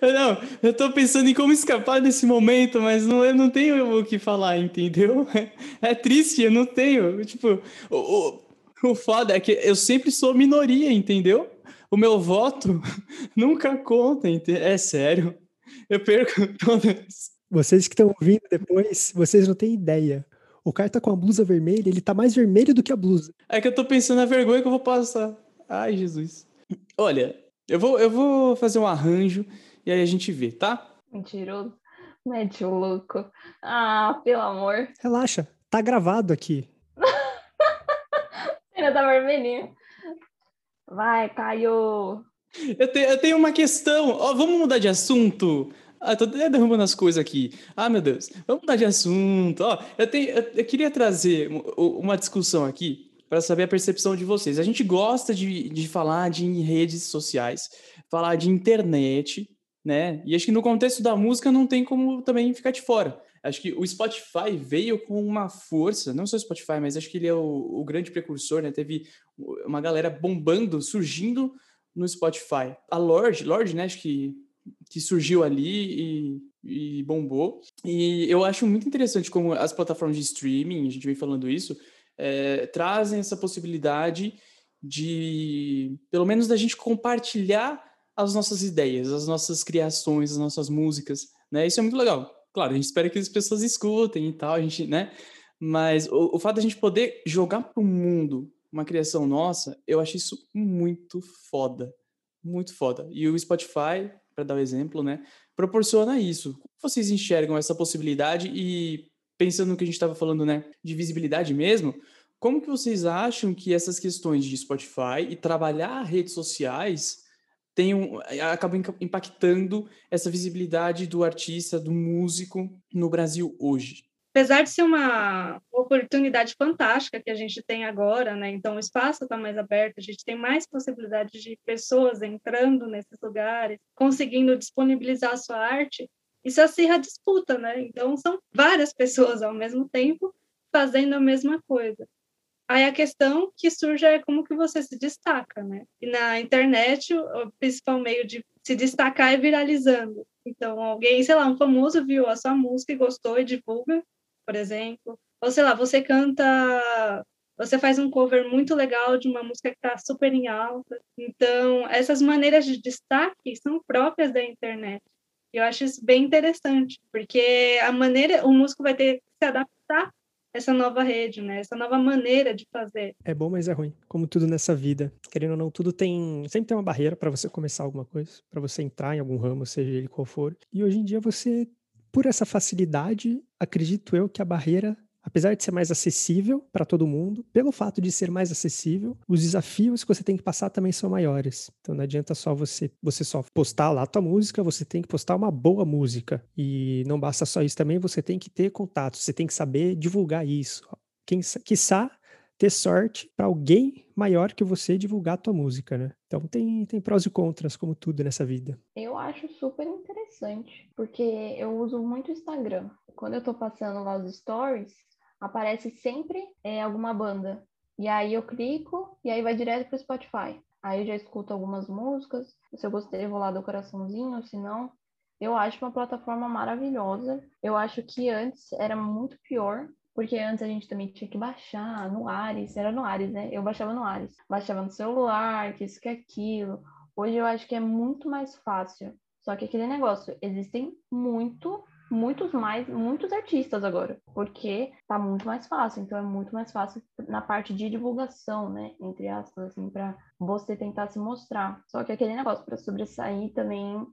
Speaker 1: Não, eu tô pensando em como escapar desse momento, mas não, eu não tenho o que falar, entendeu? *laughs* É, triste, eu não tenho. Tipo, o, o, o foda é que eu sempre sou minoria, entendeu? O meu voto *laughs* nunca conta, é sério. Eu perco *laughs* todas.
Speaker 3: Vocês que estão ouvindo depois, vocês não têm ideia. O cara tá com a blusa vermelha, ele tá mais vermelho do que a blusa.
Speaker 1: É que eu tô pensando na vergonha que eu vou passar. Ai, Jesus. Olha, eu vou, eu vou fazer um arranjo e aí a gente vê, tá?
Speaker 4: Mentiroso. Mete o louco. Ah, pelo amor.
Speaker 3: Relaxa, tá gravado aqui. *laughs*
Speaker 4: Ainda tá vermelhinho. Vai, Caio.
Speaker 1: Eu, te- eu tenho uma questão. Ó, vamos mudar de assunto? Ah, tô até derrubando as coisas aqui. Ah, meu Deus. Vamos mudar de assunto. Ó, eu, tenho, eu, eu queria trazer um- uma discussão aqui para saber a percepção de vocês. A gente gosta de, de falar de redes sociais, falar de internet, né? E acho que no contexto da música não tem como também ficar de fora. Acho que o Spotify veio com uma força, não só o Spotify, mas acho que ele é o, o grande precursor, né? Teve uma galera bombando, surgindo no Spotify. A Lorde, Lorde, né? Acho que, que surgiu ali e, e bombou. E eu acho muito interessante como as plataformas de streaming, a gente vem falando isso, eh, trazem essa possibilidade de, pelo menos, da gente compartilhar as nossas ideias, as nossas criações, as nossas músicas, né? Isso é muito legal. Claro, a gente espera que as pessoas escutem e tal, a gente, né? Mas o, o fato da gente poder jogar para o mundo uma criação nossa, eu acho isso muito foda. Muito foda. E o Spotify, para dar o exemplo, né? Proporciona isso. Como vocês enxergam essa possibilidade e pensando no que a gente estava falando, né? De visibilidade mesmo, como que vocês acham que essas questões de Spotify e trabalhar redes sociais tenham, acabam impa- impactando essa visibilidade do artista, do músico no Brasil hoje?
Speaker 2: Apesar de ser uma oportunidade fantástica que a gente tem agora, né? Então o espaço está mais aberto, a gente tem mais possibilidades de pessoas entrando nesses lugares, conseguindo disponibilizar a sua arte. Isso acirra a disputa, né? Então são várias pessoas ao mesmo tempo fazendo a mesma coisa. Aí a questão que surge é como que você se destaca, né? E na internet, o principal meio de se destacar é viralizando. Então, alguém, sei lá, um famoso viu a sua música e gostou e divulga, por exemplo. Ou, sei lá, você canta, você faz um cover muito legal de uma música que está super em alta. Então, essas maneiras de destaque são próprias da internet. E eu acho isso bem interessante, porque a maneira, o músico vai ter que se adaptar essa nova rede, né? Essa nova maneira de fazer.
Speaker 3: É bom, mas é ruim. Como tudo nessa vida. Querendo ou não, tudo tem. Sempre tem uma barreira para você começar alguma coisa, para você entrar em algum ramo, seja ele qual for. E hoje em dia você, por essa facilidade, acredito eu que a barreira. Apesar de ser mais acessível para todo mundo, pelo fato de ser mais acessível, os desafios que você tem que passar também são maiores. Então não adianta só você, você só postar lá a tua música, você tem que postar uma boa música. E não basta só isso também, você tem que ter contato, você tem que saber divulgar isso. Quem, quiçá ter sorte para alguém maior que você divulgar a tua música, né? Então tem, tem prós e contras, como tudo nessa vida.
Speaker 4: Eu acho super interessante, porque eu uso muito o Instagram. Quando eu tô passando lá os stories, aparece sempre é, alguma banda. E aí eu clico e aí vai direto pro Spotify. Aí eu já escuto algumas músicas. Se eu gostei, eu vou lá do coraçãozinho, se não, eu acho uma plataforma maravilhosa. Eu acho que antes era muito pior, porque antes a gente também tinha que baixar no Ares, era no Ares, né? Eu baixava no Ares. Baixava no celular, que isso, que aquilo. Hoje eu acho que é muito mais fácil. Só que aquele negócio, existem muito, muitos mais, muitos artistas agora, porque tá muito mais fácil. Então é muito mais fácil na parte de divulgação, né? Entre aspas, assim, para você tentar se mostrar. Só que aquele negócio, para sobressair também,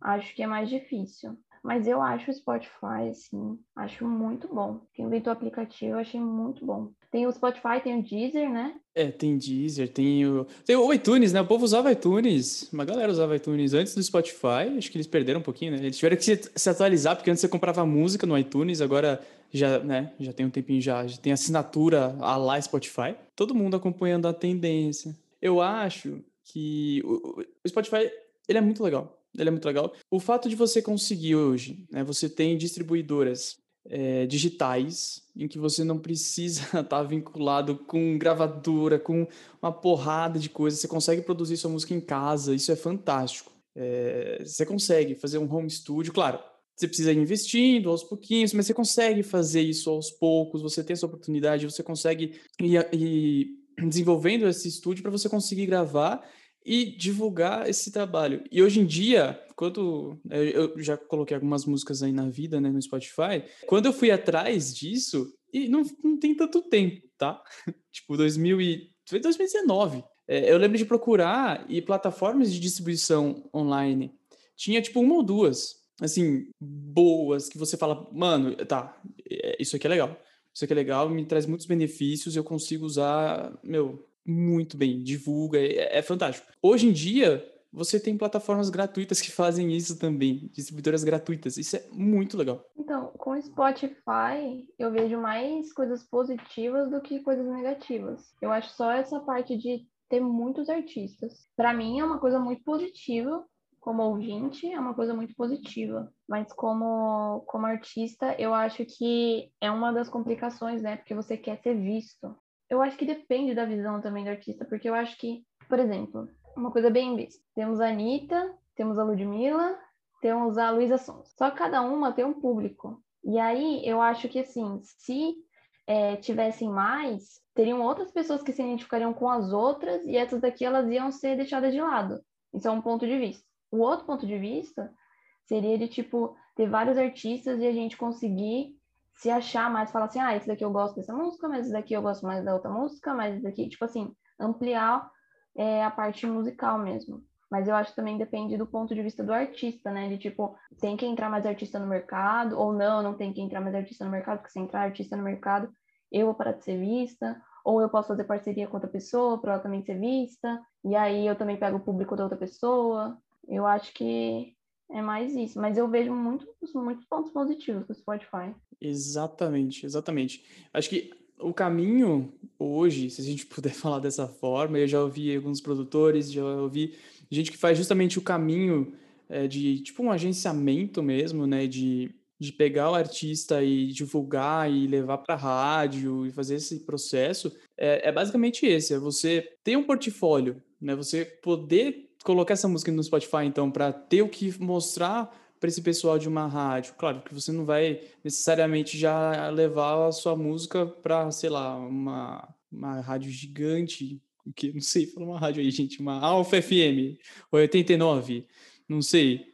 Speaker 4: acho que é mais difícil. Mas eu acho o Spotify, assim, acho muito bom. Quem inventou o aplicativo, eu achei muito bom. Tem o Spotify, tem o Deezer, né?
Speaker 1: É, tem Deezer, tem o. Tem o iTunes, né? O povo usava iTunes. Uma galera usava iTunes antes do Spotify. Acho que eles perderam um pouquinho, né? Eles tiveram que se, atualizar, porque antes você comprava música no iTunes, agora já, né? Já tem um tempinho já. Já tem assinatura a lá Spotify. Todo mundo acompanhando a tendência. Eu acho que o, o Spotify, ele é muito legal. Ele é muito legal. O fato de você conseguir hoje, né? Você tem distribuidoras é, digitais, em que você não precisa estar *laughs* tá vinculado com gravadora, com uma porrada de coisas. Você consegue produzir sua música em casa, isso é fantástico. É, você consegue fazer um home studio, claro. Você precisa ir investindo aos pouquinhos, mas você consegue fazer isso aos poucos. Você tem essa oportunidade, você consegue ir, ir desenvolvendo esse estúdio para você conseguir gravar e divulgar esse trabalho. E hoje em dia, quando eu já coloquei algumas músicas aí na vida, né, no Spotify, quando eu fui atrás disso, e não, não tem tanto tempo, tá? *laughs* tipo, 2000 e, foi 2019. É, eu lembro de procurar e plataformas de distribuição online tinha tipo uma ou duas, assim, boas, que você fala, mano, tá, é, isso aqui é legal. Isso aqui é legal, me traz muitos benefícios, eu consigo usar, meu, muito bem, divulga, é, é fantástico. Hoje em dia, você tem plataformas gratuitas que fazem isso também, distribuidoras gratuitas. Isso é muito legal.
Speaker 4: Então, com o Spotify, eu vejo mais coisas positivas do que coisas negativas. Eu acho só essa parte de ter muitos artistas. Para mim é uma coisa muito positiva, como ouvinte, é uma coisa muito positiva. Mas como, como artista, eu acho que é uma das complicações, né? Porque você quer ser visto eu acho que depende da visão também do artista, porque eu acho que, por exemplo, uma coisa bem vista. Temos a Anitta, temos a Ludmilla, temos a Luísa Sons. Só que cada uma tem um público. E aí eu acho que assim, se é, tivessem mais, teriam outras pessoas que se identificariam com as outras e essas daqui elas iam ser deixadas de lado. Isso é um ponto de vista. O outro ponto de vista seria de tipo ter vários artistas e a gente conseguir se achar mais, falar assim, ah, esse daqui eu gosto dessa música, mas esse daqui eu gosto mais da outra música, mas esse daqui, tipo assim, ampliar é, a parte musical mesmo. Mas eu acho que também depende do ponto de vista do artista, né? De tipo, tem que entrar mais artista no mercado, ou não, não tem que entrar mais artista no mercado, porque se entrar artista no mercado, eu vou parar de ser vista, ou eu posso fazer parceria com outra pessoa para ela também ser vista, e aí eu também pego o público da outra pessoa. Eu acho que é mais isso, mas eu vejo muitos, muitos pontos positivos do Spotify.
Speaker 1: Exatamente, exatamente. Acho que o caminho hoje, se a gente *laughs* puder falar dessa forma, eu já ouvi alguns produtores, já ouvi gente que faz justamente o caminho é, de tipo um agenciamento mesmo, né? De, de pegar o artista e divulgar e levar para rádio e fazer esse processo. É, é basicamente esse: é você ter um portfólio, né? Você poder colocar essa música no Spotify, então, para ter o que mostrar para esse pessoal de uma rádio. Claro que você não vai necessariamente já levar a sua música para, sei lá, uma, uma rádio gigante, que não sei, fala uma rádio aí, gente, uma Alfa FM 89, não sei.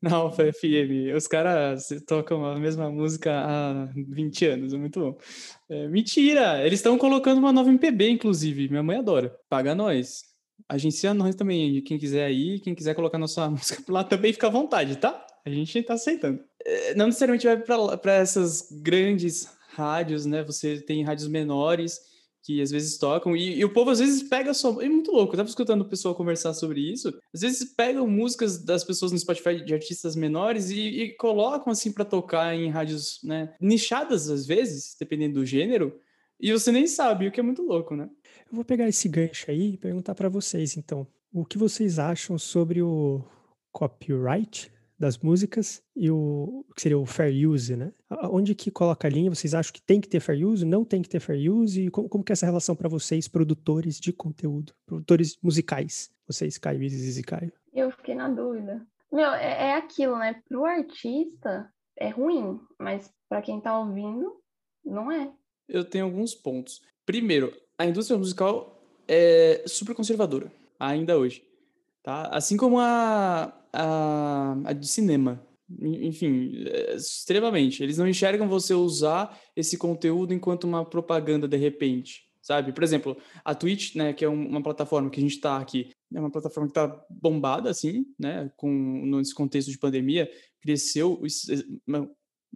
Speaker 1: Na Alfa FM, os caras tocam a mesma música há 20 anos, é muito bom. É, mentira! Eles estão colocando uma nova MPB, inclusive. Minha mãe adora. Paga nós agencia nós também. Quem quiser aí, quem quiser colocar nossa *laughs* música lá também fica à vontade, tá? A gente tá aceitando. É, não necessariamente vai para essas grandes rádios, né? Você tem rádios menores que às vezes tocam, e, e, o povo às vezes pega só. É muito louco, eu tava escutando o pessoal conversar sobre isso. Às vezes pegam músicas das pessoas no Spotify de artistas menores e, e colocam assim para tocar em rádios, né? Nichadas às vezes, dependendo do gênero, e você nem sabe, o que é muito louco, né?
Speaker 3: Eu vou pegar esse gancho aí e perguntar para vocês, então, o que vocês acham sobre o copyright das músicas e o, o que seria o fair use, né? Onde que coloca a linha? Vocês acham que tem que ter fair use? Não tem que ter fair use? E como, como que é essa relação para vocês, produtores de conteúdo, produtores musicais? Vocês, Caio, e Caio.
Speaker 4: Eu fiquei na dúvida. Meu, é, é aquilo, né? Pro artista é ruim, mas para quem tá ouvindo, não é.
Speaker 1: Eu tenho alguns pontos. Primeiro, a indústria musical é super conservadora, ainda hoje. Tá? Assim como a, a, a de cinema. Enfim, é, extremamente. Eles não enxergam você usar esse conteúdo enquanto uma propaganda de repente, sabe? Por exemplo, a Twitch, né, que é uma plataforma que a gente está aqui, é uma plataforma que está bombada, assim, né, com, nesse contexto de pandemia, cresceu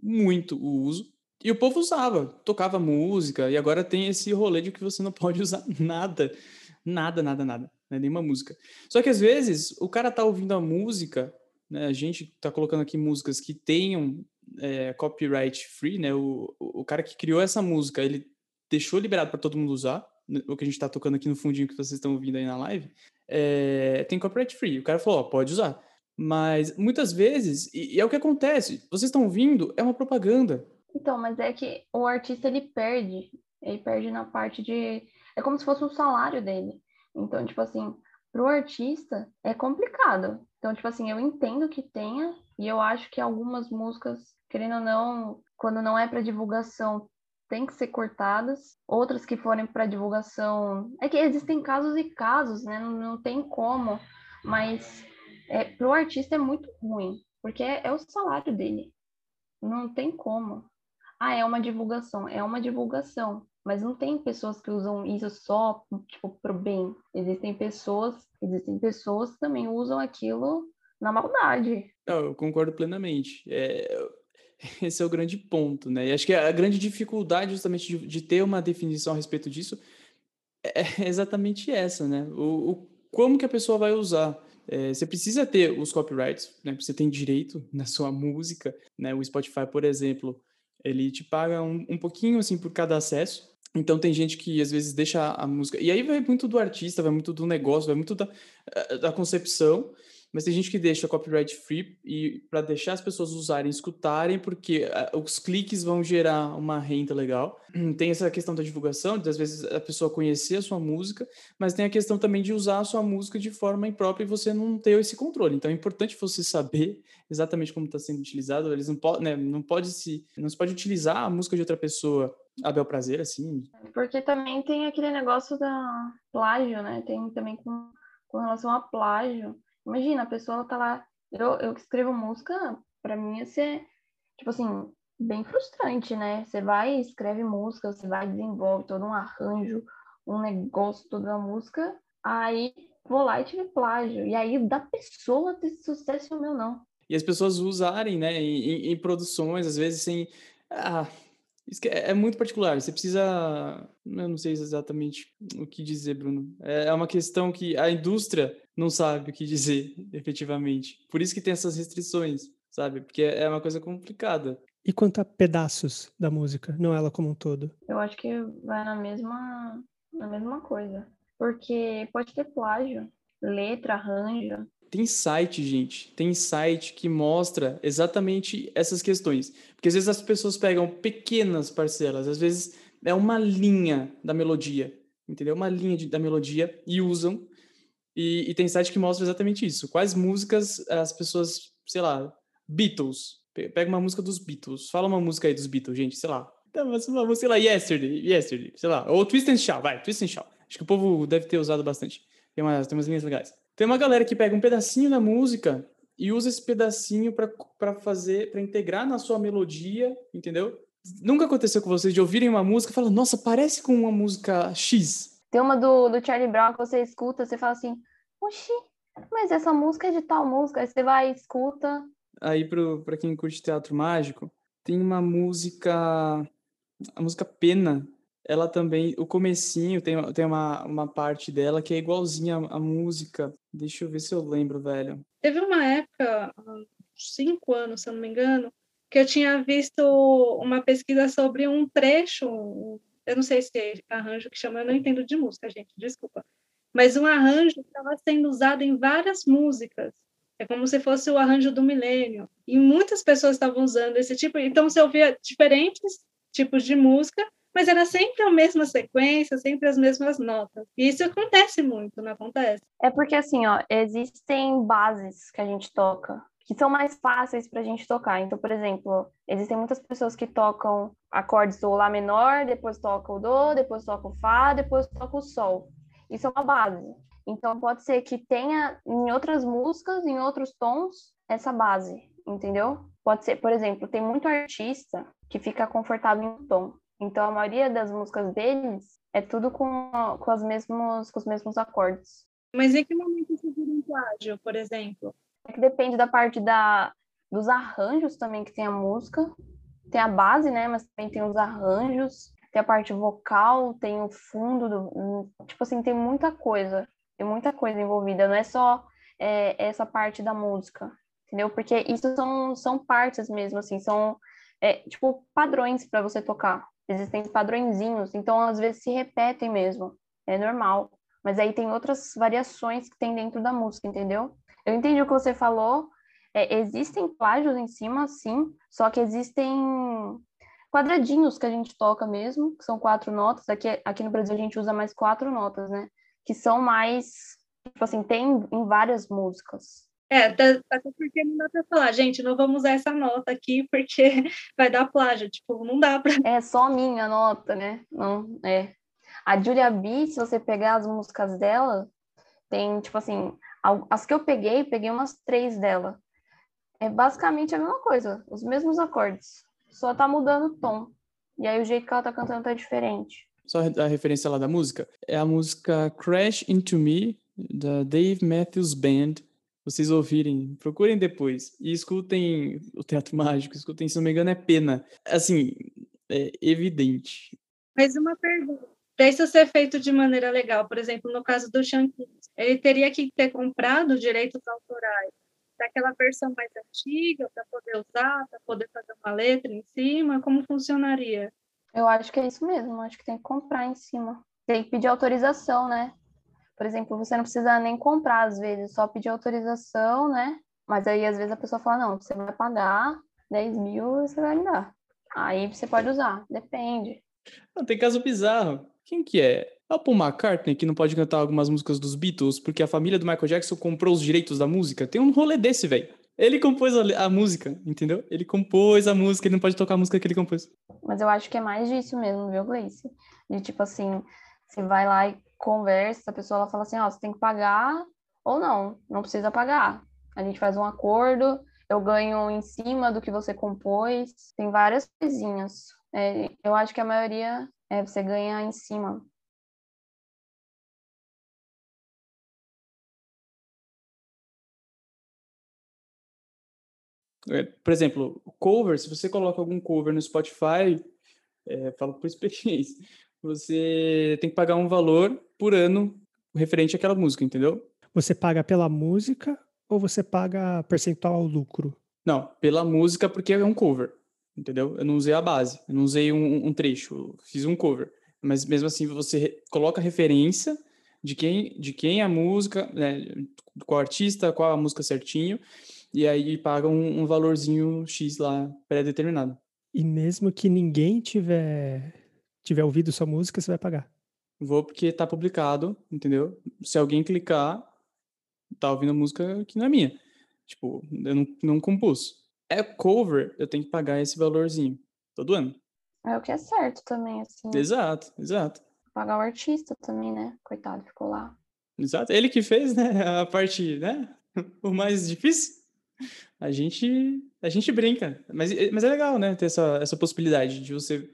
Speaker 1: muito o uso. E o povo usava, tocava música, e agora tem esse rolê de que você não *laughs* pode usar nada, nada, nada, nada, né? nenhuma música. Só que às vezes o cara tá ouvindo a música, né? a gente tá colocando aqui músicas que tenham é, copyright free, né? O, o cara que criou essa música, ele deixou liberado para todo mundo usar, né? o que a gente tá tocando aqui no fundinho que vocês estão ouvindo aí na live, é, tem copyright free. O cara falou, ó, pode usar. Mas muitas vezes, e, e é o que acontece, vocês estão ouvindo, é uma propaganda.
Speaker 4: Então, mas é que o artista ele perde, ele perde na parte de. É como se fosse o salário dele. Então, tipo assim, pro artista é complicado. Então, tipo assim, eu entendo que tenha, e eu acho que algumas músicas, querendo ou não, quando não é para divulgação, tem que ser cortadas. Outras que forem para divulgação. É que existem casos e casos, né? Não, não tem como. Mas é, pro artista é muito ruim, porque é, é o salário dele. Não tem como. Ah, é uma divulgação, é uma divulgação. Mas não tem pessoas que usam isso só, tipo, pro bem. Existem pessoas, existem pessoas que também usam aquilo na maldade.
Speaker 1: Não, eu concordo plenamente. É, *laughs* esse é o grande ponto, né? E acho que a grande dificuldade justamente de, de ter uma definição a respeito disso é *laughs* exatamente essa, né? O, o como que a pessoa vai usar. É, você precisa ter os copyrights, né? Você tem direito na sua *laughs* música, né? O Spotify, por exemplo, ele te paga um, um pouquinho assim por cada acesso. Então tem gente que às vezes deixa a música. E aí vai muito do artista, vai muito do negócio, vai muito da, eh, da concepção mas tem gente que deixa copyright free e para deixar as pessoas usarem, escutarem, porque uh, os cliques vão gerar uma renda legal. Tem essa questão da divulgação, de às vezes a pessoa conhecer a sua música, mas tem a questão também de usar a sua música de forma imprópria e você não ter esse controle. Então é importante você saber exatamente como está sendo utilizado. Eles não podem, né, não pode se, não se pode utilizar a música de outra pessoa a bel prazer, assim.
Speaker 4: Porque também tem aquele negócio da plágio, né? Tem também com, com relação a plágio Imagina, a pessoa tá lá. Eu, eu escrevo música, para mim ia ser, tipo assim, bem frustrante, né? Você vai, escreve música, você vai, desenvolve todo um arranjo, um negócio, toda a música, aí vou lá e tive plágio. E aí da pessoa ter sucesso o meu não.
Speaker 1: E as pessoas usarem, né, em, em produções, às vezes sem. Ah, isso é, é muito particular. Você precisa. Eu não sei exatamente o que dizer, Bruno. É, é uma questão que a indústria não sabe o que dizer, *laughs* efetivamente. Por isso que tem essas restrições, sabe? Porque é uma coisa complicada.
Speaker 3: E quanto a pedaços da música, não ela como um todo?
Speaker 4: Eu acho que vai na mesma, na mesma coisa. Porque pode ter plágio, letra, arranjo,
Speaker 1: tem site, gente, tem site que mostra exatamente essas questões. Porque às vezes as pessoas pegam pequenas parcelas, às vezes é uma linha da melodia, entendeu? Uma linha de, da melodia e usam. E, e, tem site que mostra exatamente isso. Quais músicas as pessoas, sei lá, Beatles. Pega uma música dos Beatles. Fala uma música aí dos Beatles, gente, sei lá. Então, uma música, sei lá, Yesterday, Yesterday, sei lá. Ou Twist and Shout, vai, Twist and Shout. Acho que o povo deve ter usado bastante. Tem umas, tem umas linhas legais. Tem uma galera que pega um pedacinho da música e usa esse pedacinho para fazer, para integrar na sua melodia, entendeu? Nunca aconteceu com vocês de ouvirem uma música e falar, nossa, parece com uma música X.
Speaker 4: Tem uma do, do Charlie Brown que você escuta, você fala assim, oxi, mas essa música é de tal música. Aí você vai e escuta.
Speaker 1: Aí, para quem curte teatro mágico, tem uma música, a música Pena, ela também, o comecinho tem, tem uma, uma parte dela que é igualzinha à, música. Deixa eu ver se eu lembro, velho.
Speaker 2: Teve uma época, cinco anos, se eu não me engano, que eu tinha visto uma pesquisa sobre um trecho, eu não sei se é arranjo que chama, eu não entendo de música, gente, desculpa. Mas um arranjo que estava sendo usado em várias músicas. É como se fosse o arranjo do milênio. E muitas pessoas estavam usando esse tipo. Então, você ouvia diferentes tipos de música, mas era sempre a mesma sequência, sempre as mesmas notas. E isso acontece muito, não acontece?
Speaker 4: É porque assim, ó, existem bases que a gente toca que são mais fáceis para a gente tocar. Então, por exemplo, existem muitas pessoas que tocam acordes do Lá menor, depois toca o Do, depois toca o Fá, depois toca o Sol. Isso é uma base. Então, pode ser que tenha em outras músicas, em outros tons, essa base, entendeu? Pode ser, por exemplo, tem muito artista que fica confortável em um tom. Então a maioria das músicas deles é tudo com, com, as mesmos, com os mesmos acordes.
Speaker 2: Mas em que momento isso vira um plágio, por exemplo?
Speaker 4: É que depende da parte da, dos arranjos também que tem a música. Tem a base, né? Mas também tem os arranjos, tem a parte vocal, tem o fundo, do, tipo assim, tem muita coisa, tem muita coisa envolvida. Não é só é, essa parte da música, entendeu? Porque isso são, são partes mesmo, assim, são é, tipo padrões para você tocar. Existem padrõezinhos, então às vezes se repetem mesmo, é normal. Mas aí tem outras variações que tem dentro da música, entendeu? Eu entendi o que você falou. É, existem plágios em cima, sim, só que existem quadradinhos que a gente toca mesmo, que são quatro notas. Aqui, aqui no Brasil a gente usa mais quatro notas, né? Que são mais, tipo assim, tem em várias músicas.
Speaker 2: É, até porque não dá pra falar, gente, não vamos usar essa nota aqui porque *laughs* vai dar plágio, tipo, não dá pra...
Speaker 4: É só minha nota, né? Não, é. A Julia B, se você pegar as músicas dela, tem, tipo assim, as que eu peguei, peguei umas três dela. É basicamente a mesma coisa, os mesmos acordes, só tá mudando o tom. E aí o jeito que ela tá cantando tá diferente.
Speaker 1: Só a referência lá da música, é a música Crash Into Me, da Dave Matthews Band, vocês ouvirem, procurem depois e escutem o Teatro Mágico, escutem, se não me engano, é Pena. Assim, é evidente.
Speaker 2: Mas uma pergunta. Para isso ser feito de maneira legal, por exemplo, no caso do Shankin, ele teria que ter comprado direitos autorais daquela versão mais antiga para poder usar, para poder fazer uma letra em cima? Como funcionaria?
Speaker 4: Eu acho que é isso mesmo, acho que tem que comprar em cima. Tem que pedir autorização, né? Por exemplo, você não precisa nem comprar às vezes, só pedir autorização, né? Mas aí às vezes a pessoa fala, não, você vai pagar 10 mil, você vai me dar. Aí você pode usar, depende.
Speaker 1: Não, tem caso bizarro. Quem que é? É o Paul McCartney que não pode cantar algumas músicas dos Beatles porque a família do Michael Jackson comprou os direitos da música? Tem um rolê desse, velho. Ele compôs a, a, música, entendeu? Ele compôs a música, ele não pode tocar a música que ele compôs.
Speaker 4: Mas eu acho que é mais disso mesmo, viu, Gleice? De tipo assim, você vai lá e conversa, a pessoa ela fala assim, ó, oh, você tem que pagar ou não, não precisa pagar. A gente faz um acordo, eu ganho em cima do que você compôs, tem várias coisinhas. É, eu acho que a maioria é você ganha em cima.
Speaker 1: É, por exemplo, cover, se você coloca algum cover no Spotify, é, falo por experiência, você tem que pagar um valor por ano referente àquela música, entendeu?
Speaker 3: Você paga pela música ou você paga percentual ao lucro?
Speaker 1: Não, pela música porque é um cover, entendeu? Eu não usei a base, eu não usei um, um trecho, fiz um cover. Mas mesmo assim você coloca referência de quem, de quem é a música, né, qual artista, qual a música certinho, e aí paga um, um valorzinho X lá pré-determinado.
Speaker 3: E mesmo que ninguém tiver tiver ouvido sua música, você vai pagar.
Speaker 1: Vou porque tá publicado, entendeu? Se alguém clicar, tá ouvindo a música que não é minha. Tipo, eu não, não compus. É cover, eu tenho que pagar esse valorzinho todo ano.
Speaker 4: É o que é certo também, assim.
Speaker 1: Exato, exato.
Speaker 4: Pagar o artista também, né? Coitado, ficou lá.
Speaker 1: Exato. Ele que fez, né? A parte, né? *laughs* O mais difícil. A gente, a gente brinca. Mas, mas é legal, né? Ter essa, essa possibilidade de você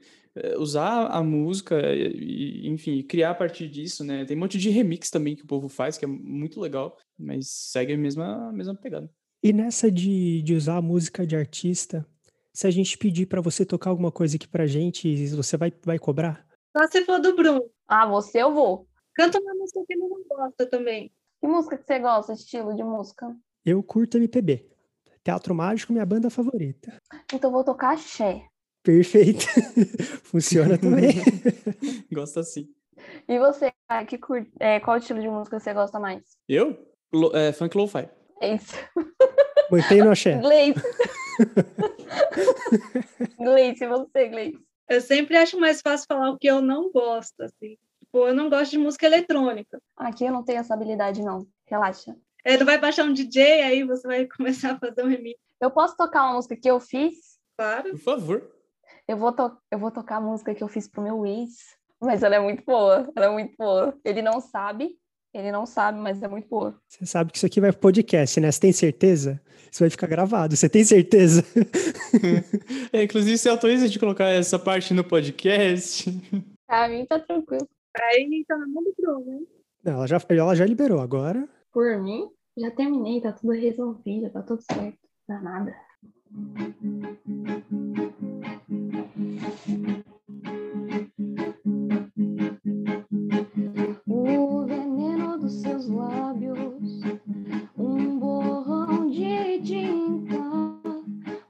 Speaker 1: usar a música e, enfim, criar a partir disso, né? Tem um monte de remix também que o povo faz, que é muito legal, mas segue a mesma, a mesma pegada.
Speaker 3: E nessa de, de usar a música de artista, se a gente pedir para você tocar alguma coisa aqui pra gente, você vai, vai cobrar?
Speaker 2: Só se for do Bruno.
Speaker 4: Ah, você eu vou.
Speaker 2: Canta uma música que ele não gosta também.
Speaker 4: Que música que você gosta, estilo de música?
Speaker 3: Eu curto MPB. Teatro Mágico, minha banda favorita.
Speaker 4: Então vou tocar axé.
Speaker 3: Perfeito. *laughs* Funciona também. *laughs*
Speaker 1: Gosta assim.
Speaker 4: E você, que curte, é, qual estilo de música você gosta mais?
Speaker 1: Eu? É, funk lo-fi.
Speaker 4: É isso. *laughs*
Speaker 3: Mantém no axé.
Speaker 4: Gleice. Gleice, você, Gleice.
Speaker 2: Eu sempre acho mais fácil falar o que eu não gosto, assim. Tipo, eu não gosto de música eletrônica.
Speaker 4: Aqui eu não tenho essa habilidade, não. Relaxa.
Speaker 2: É, tu vai baixar um DJ, aí você vai começar a fazer um remix.
Speaker 4: Eu posso tocar uma música que eu fiz?
Speaker 2: Claro.
Speaker 1: Por favor.
Speaker 4: Eu vou, to eu vou tocar a música que eu fiz pro meu ex, mas ela é muito boa, ela é muito boa. Ele não sabe, ele não sabe, mas é muito boa.
Speaker 3: Você sabe que isso aqui vai pro podcast, né? Você tem certeza? Isso vai ficar gravado, você tem certeza? *laughs*
Speaker 1: é, inclusive, você autoriza de colocar essa parte no podcast? *laughs*
Speaker 4: Pra mim tá tranquilo.
Speaker 2: Aí tá na mão do Bruno, né?
Speaker 3: Não, ela já, ela já liberou agora.
Speaker 4: Por mim, já terminei, tá tudo resolvido, tá tudo certo. Não dá nada.
Speaker 5: O veneno dos seus lábios, um borrão de tinta.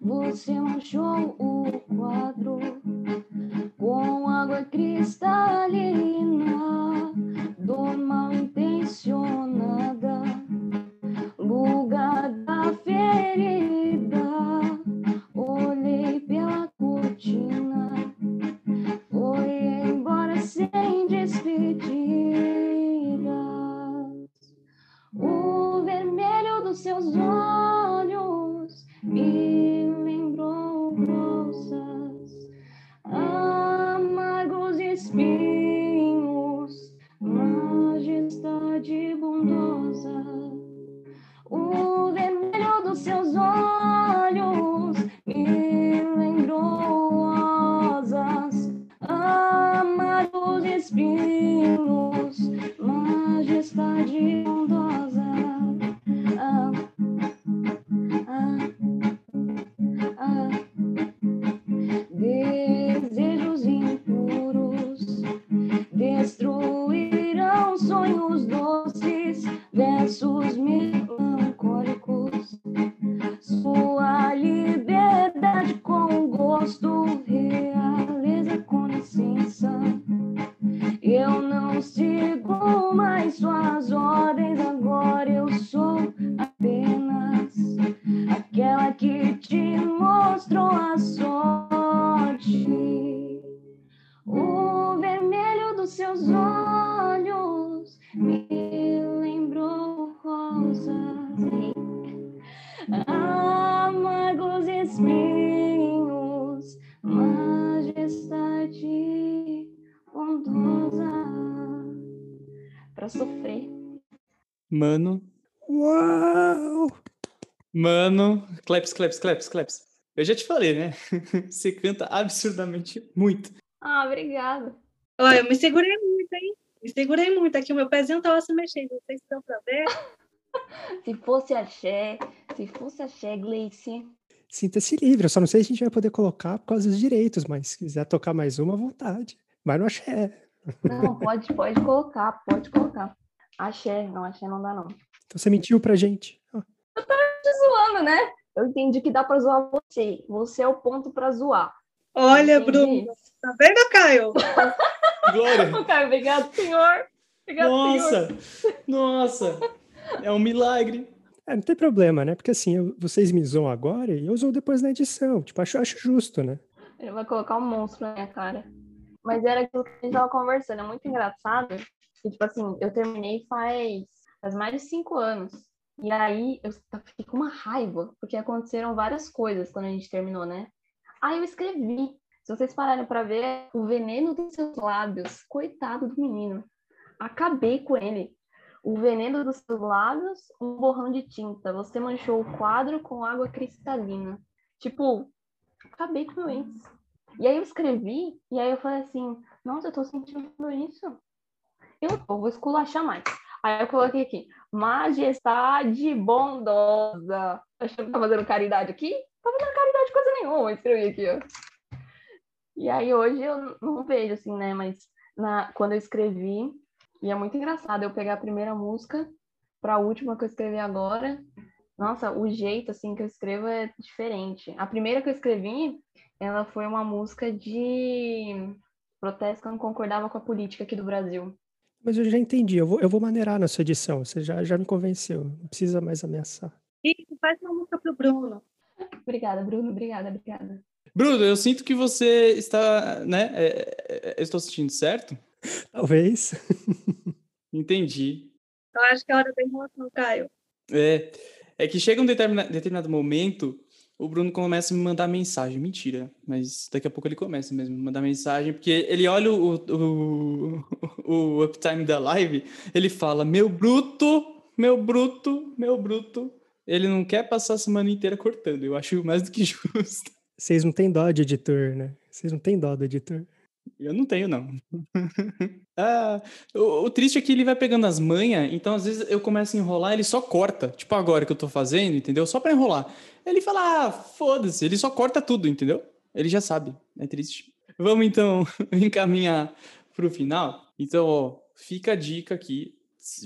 Speaker 5: Você manchou o quadro com água cristalina, dor mal intencionada,
Speaker 1: Claps, claps, claps, claps. Eu já te falei, né? *laughs* Você canta absurdamente muito.
Speaker 5: Ah, obrigada.
Speaker 2: Olha, eu me segurei muito, hein? Me segurei muito aqui, o meu pezinho tava se mexendo. Vocês estão pra ver? *laughs*
Speaker 5: Se fosse axé, se fosse axé, Gleice.
Speaker 3: Sinta-se livre. Eu só não sei se a gente vai poder colocar por causa dos direitos, mas se quiser tocar mais uma, à vontade. Mas no axé.
Speaker 5: Não, *laughs* pode, pode colocar, pode colocar. Axé, não, axé não dá não.
Speaker 3: Então você mentiu pra gente. Ó,
Speaker 5: Te zoando, né? Eu entendi que dá pra zoar você. Você é o ponto pra zoar.
Speaker 2: Olha. Bruno, tá vendo, Caio?
Speaker 1: Glória! *laughs*
Speaker 5: Caio, obrigado, senhor. Obrigado, senhor.
Speaker 1: Nossa! Nossa! É um milagre.
Speaker 3: É, não tem problema, né? Porque assim, eu- vocês me zoam agora e eu zoo depois na edição. Tipo, acho, acho justo, né?
Speaker 5: Ele vai colocar um monstro na minha cara. Mas era aquilo que a gente tava conversando. É muito engraçado. Que, tipo assim, eu terminei faz, faz mais de cinco anos. E aí eu fiquei com uma raiva, porque aconteceram várias coisas quando a gente terminou, né? Aí eu escrevi. Se vocês pararem pra ver, o veneno dos seus lábios. Coitado do menino. Acabei com ele. O veneno dos seus lábios, um borrão de tinta. Você manchou o quadro com água cristalina. Tipo, acabei com meu ex. E aí eu escrevi, e aí eu falei assim, nossa, eu tô sentindo isso. Eu não vou esculachar mais. Aí eu coloquei aqui, majestade bondosa. Achando que tá fazendo caridade aqui? Tá fazendo caridade coisa nenhuma, escrevi aqui, ó. E aí hoje eu não vejo, assim, né, mas na, quando eu escrevi, e é muito engraçado eu pegar a primeira música para a última que eu escrevi agora. Nossa, o jeito, assim, que eu escrevo é diferente. A primeira que eu escrevi, ela foi uma música de protesto que não concordava com a política aqui do Brasil.
Speaker 3: Mas eu já entendi. Eu vou, eu vou maneirar na sua edição. Você já, já me convenceu. Não precisa mais ameaçar.
Speaker 2: Isso, faz uma música pro Bruno.
Speaker 5: Obrigada, Bruno. Obrigada, obrigada.
Speaker 1: Bruno, eu sinto que você está, né? é, é, eu estou sentindo certo?
Speaker 3: Talvez. *laughs*
Speaker 1: Entendi.
Speaker 2: Eu acho que é hora da emoção, Caio.
Speaker 1: É, é que chega um determina- determinado momento, o Bruno começa a me mandar mensagem. Mentira, mas daqui a pouco ele começa mesmo a me mandar mensagem, porque ele olha o, o, *laughs* o uptime da live, ele fala: Meu bruto, meu bruto, meu bruto. Ele não quer passar a semana inteira cortando. Eu acho mais do que *laughs* justo.
Speaker 3: Vocês não têm dó de editor, né? Vocês não têm dó do editor.
Speaker 1: Eu não tenho, não. *laughs* ah, o, o, triste é que ele vai pegando as manhas, então às vezes eu começo a enrolar, ele só corta. Tipo agora que eu tô fazendo, entendeu? Só para enrolar. Ele fala, ah, foda-se, ele só corta tudo, entendeu? Ele já sabe, é triste. Vamos então *laughs* encaminhar pro final. Então, ó, fica a dica aqui.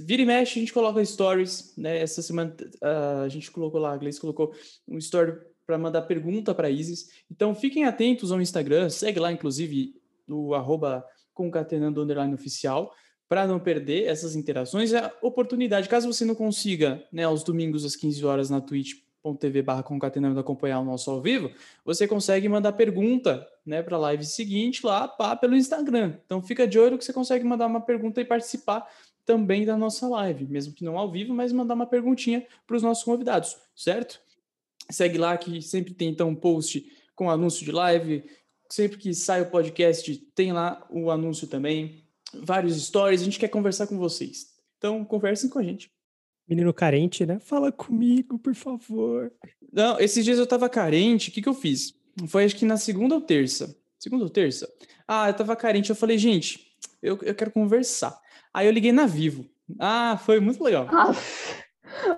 Speaker 1: Vira e mexe, a gente coloca stories, né? Essa semana uh, a gente colocou lá, a Gleice colocou um story para mandar pergunta para Isis. Então, fiquem atentos ao Instagram, segue lá, inclusive, no arroba concatenando underline oficial, para não perder essas interações. É a oportunidade, caso você não consiga, né, aos domingos às 15 horas na twitch.tv barra concatenando acompanhar o nosso ao vivo, você consegue mandar pergunta né, para a live seguinte lá pá, pelo Instagram. Então fica de olho que você consegue mandar uma pergunta e participar também da nossa live, mesmo que não ao vivo, mas mandar uma perguntinha para os nossos convidados, certo? Segue lá que sempre tem então um post com anúncio de live, Sempre que sai o podcast, tem lá o anúncio também, vários stories. A gente quer conversar com vocês. Então, conversem com a gente.
Speaker 3: Menino carente, né? Fala comigo, por favor.
Speaker 1: Não, esses dias eu tava carente. O que, que eu fiz? Foi acho que na segunda ou terça. Segunda ou terça? Ah, eu tava carente. Eu falei, gente, eu, eu quero conversar. Aí eu liguei na Vivo. Ah, foi muito legal. Ah,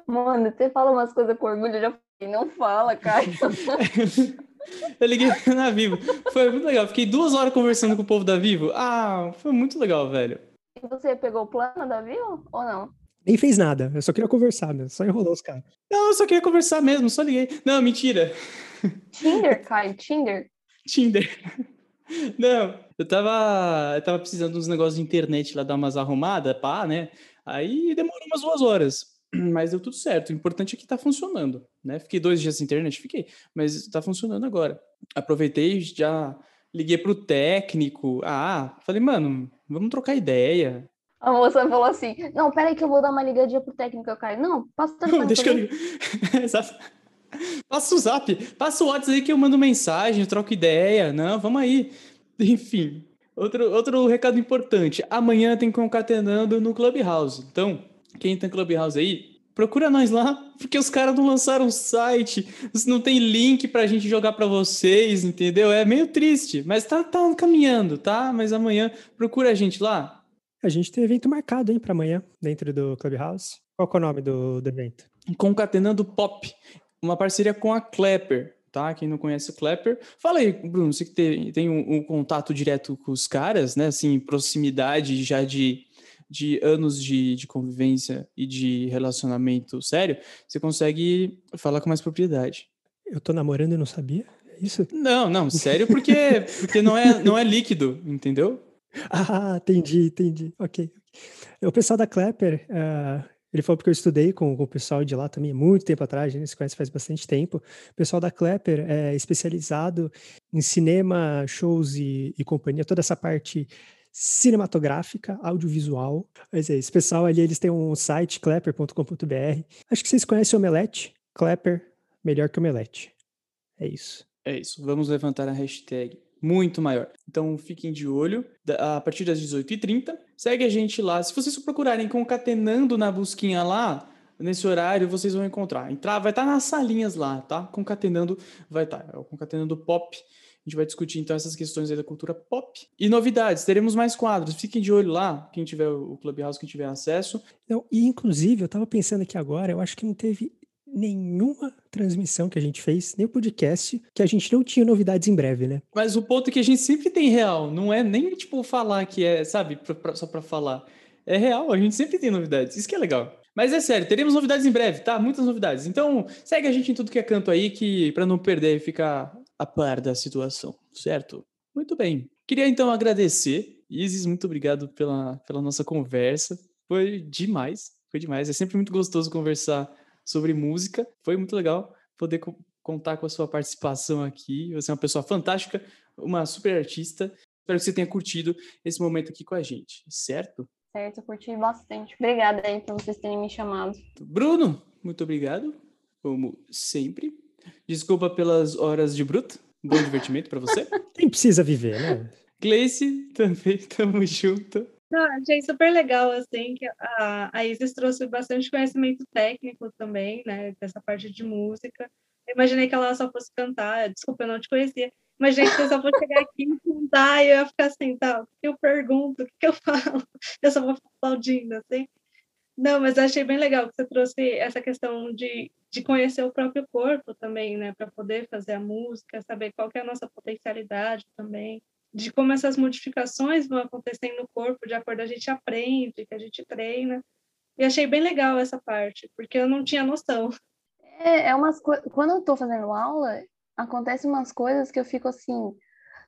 Speaker 4: mano, você fala umas coisas com orgulho, eu já falei, não fala, cara. *laughs*
Speaker 1: Eu liguei *laughs* na Vivo. Foi muito legal. Fiquei duas horas conversando com o povo da Vivo. Ah, foi muito legal, velho.
Speaker 4: E você pegou o plano da Vivo ou não?
Speaker 3: Nem fez nada. Eu só queria conversar mesmo. Só enrolou os caras.
Speaker 1: Não, eu só queria conversar mesmo. Só liguei. Não, mentira.
Speaker 4: Tinder, *laughs* Caio. Tinder.
Speaker 1: Tinder. *laughs* Não, eu tava, eu tava precisando de uns negócios de internet lá, dar umas arrumadas, pá, né? Aí demorou umas duas horas. *clears throat* Mas deu tudo certo. O importante é que tá funcionando, né? Fiquei dois dias sem internet, fiquei, mas tá funcionando agora. Aproveitei, já liguei pro técnico. Ah, falei, mano, vamos trocar ideia.
Speaker 4: A moça falou assim: Não, peraí que eu vou dar uma ligadinha pro técnico, eu caio. Não, passa *laughs* o telefone. Deixa que eu ligo.
Speaker 1: Exato. Passa o zap, passa o WhatsApp aí que eu mando mensagem, eu troco ideia. Não, vamos aí. *laughs* Enfim, outro, outro recado importante. Amanhã tem concatenando no Clubhouse. Então, quem tem Clubhouse aí, procura nós lá, porque os caras não lançaram um site, não tem link pra gente jogar pra vocês, entendeu? É meio triste, mas tá, tá caminhando, tá? Mas amanhã procura a gente lá.
Speaker 3: A gente tem evento marcado, hein, pra amanhã, dentro do Clubhouse. Qual é o nome do, do evento?
Speaker 1: Concatenando Pop, uma parceria com a Clapper, tá? Quem não conhece o Clapper. Fala aí, Bruno, você que tem, tem um, um contato direto com os caras, né? Assim, proximidade já de de anos de, de convivência e de relacionamento sério, você consegue falar com mais propriedade.
Speaker 3: Eu tô namorando e não sabia? É isso?
Speaker 1: Não, não, sério, porque, *laughs* porque não, é, não é líquido, entendeu?
Speaker 3: Ah, entendi, entendi. Ok. O pessoal da Clapper, uh, ele falou porque eu estudei com, com, o pessoal de lá também muito tempo atrás, a gente se conhece faz bastante tempo. O pessoal da Clapper é especializado em cinema, shows e, e companhia, toda essa parte cinematográfica, audiovisual. Mas é, esse pessoal ali, eles têm um site, clapper.com.br. Acho que vocês conhecem o Omelete. Clapper, melhor que Omelete. É isso.
Speaker 1: É isso. Vamos levantar a hashtag muito maior. Então fiquem de olho. A partir das 18h30, segue a gente lá. Se vocês procurarem concatenando na busquinha lá, nesse horário vocês vão encontrar. Entrar, vai estar nas salinhas lá, tá? Concatenando vai estar. É o Concatenando Pop a gente vai discutir então essas questões aí da cultura pop. E novidades, teremos mais quadros. Fiquem de olho lá, quem tiver o Clubhouse, quem tiver acesso.
Speaker 3: Não, e inclusive, eu estava pensando aqui agora, eu acho que não teve nenhuma transmissão que a gente fez, nem o podcast, que a gente não tinha novidades em breve, né?
Speaker 1: Mas o ponto é que a gente sempre tem real, não é nem tipo falar que é, sabe, pra, pra, só para falar. É real, a gente sempre tem novidades. Isso que é legal. Mas é sério, teremos novidades em breve, tá? Muitas novidades. Então, segue a gente em tudo que é canto aí, que para não perder e ficar a par da situação, certo? Muito bem. Queria então agradecer. Isis, muito obrigado pela, pela nossa conversa. Foi demais, foi demais. É sempre muito gostoso conversar sobre música. Foi muito legal poder co contar com a sua participação aqui. Você é uma pessoa fantástica, uma super artista. Espero que você tenha curtido esse momento aqui com a gente, certo?
Speaker 4: Certo, curti bastante. Obrigada aí por vocês terem me chamado.
Speaker 1: Bruno, muito obrigado, como sempre. Desculpa pelas horas de bruto. Bom divertimento para você.
Speaker 3: Quem precisa viver, né?
Speaker 1: Gleice, também tamo junto.
Speaker 2: Não, achei super legal, assim, que a, a Isis trouxe bastante conhecimento técnico também, né, dessa parte de música. Eu imaginei que ela só fosse cantar, desculpa, eu não te conhecia. Mas, gente, eu só vou chegar aqui e contar e eu ia ficar assim, tá, o que eu pergunto, o que eu falo? *laughs* Eu só vou aplaudindo, assim. Não, mas eu achei bem legal que você trouxe essa questão de, de conhecer o próprio corpo também, né? Para poder fazer a música, saber qual é a nossa potencialidade também. De como essas modificações vão acontecendo no corpo, de acordo a gente aprende, que a gente treina. E achei bem legal essa parte, porque eu não tinha noção.
Speaker 4: É, é umas. Quando eu tô fazendo aula, acontecem umas coisas que eu fico assim.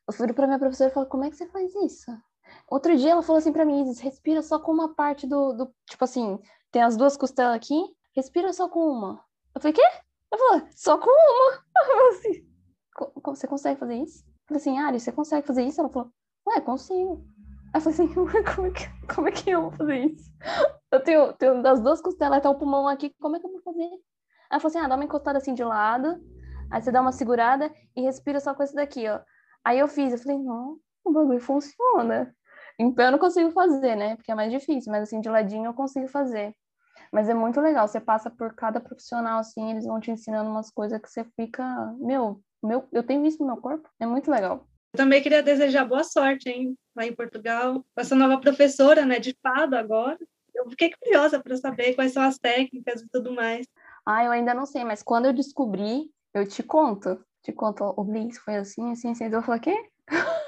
Speaker 4: Eu fui para minha professora e falo, como é que você faz isso? Outro dia ela falou assim para mim, respira só com uma parte do, do. Tipo assim, tem as duas costelas aqui, respira só com uma. Eu falei, quê? Eu falei, só com uma. *laughs* Assim, você consegue fazer isso? Eu falei assim, Ari, você consegue fazer isso? Ela falou, ué, consigo. Aí eu falei assim, *laughs* como é que, como é que eu vou fazer isso? Eu tenho, tenho das duas costelas, tá o pulmão aqui, como é que eu vou fazer? Aí ela falou assim, ah, dá uma encostada assim de lado, aí você dá uma segurada e respira só com esse daqui, ó. Aí eu fiz, eu falei, não, o bagulho funciona. Em pé eu não consigo fazer, né? Porque é mais difícil, mas assim, de ladinho eu consigo fazer. Mas é muito legal, você passa por cada profissional, assim, eles vão te ensinando umas coisas que você fica, meu, meu, eu tenho isso no meu corpo, é muito legal.
Speaker 2: Eu também queria desejar boa sorte, hein, lá em Portugal, com essa nova professora, né, de fado agora. Eu fiquei curiosa para saber quais são as técnicas e tudo mais.
Speaker 4: Ah, eu ainda não sei, mas quando eu descobri, eu te conto. Te conto, o Blitz foi assim, assim, assim. Eu falei, quê? *laughs*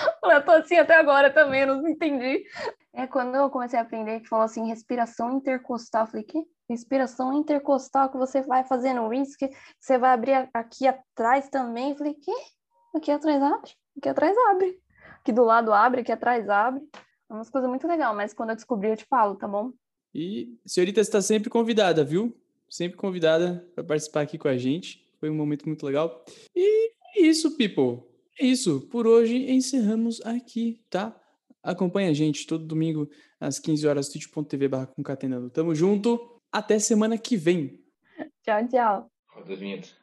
Speaker 4: *laughs* eu tô assim até agora também, não entendi. É quando eu comecei a aprender que falou assim, respiração intercostal. Eu falei, quê? Respiração intercostal que você vai fazendo isso, que você vai abrir aqui atrás também. Eu falei, quê? Aqui atrás abre? Aqui atrás abre. Aqui do lado abre, aqui atrás abre. É umas coisas muito legais, mas quando eu descobri eu te falo, tá bom?
Speaker 1: E senhorita está sempre convidada, viu? Sempre convidada para participar aqui com a gente. Foi um momento muito legal. E é isso, people. É isso. Por hoje encerramos aqui, tá? Acompanha a gente todo domingo às 15 horas, twitch.tv barra concatenando. Tamo junto. Até semana que vem.
Speaker 4: Tchau, tchau.
Speaker 6: Roda as vinhetas.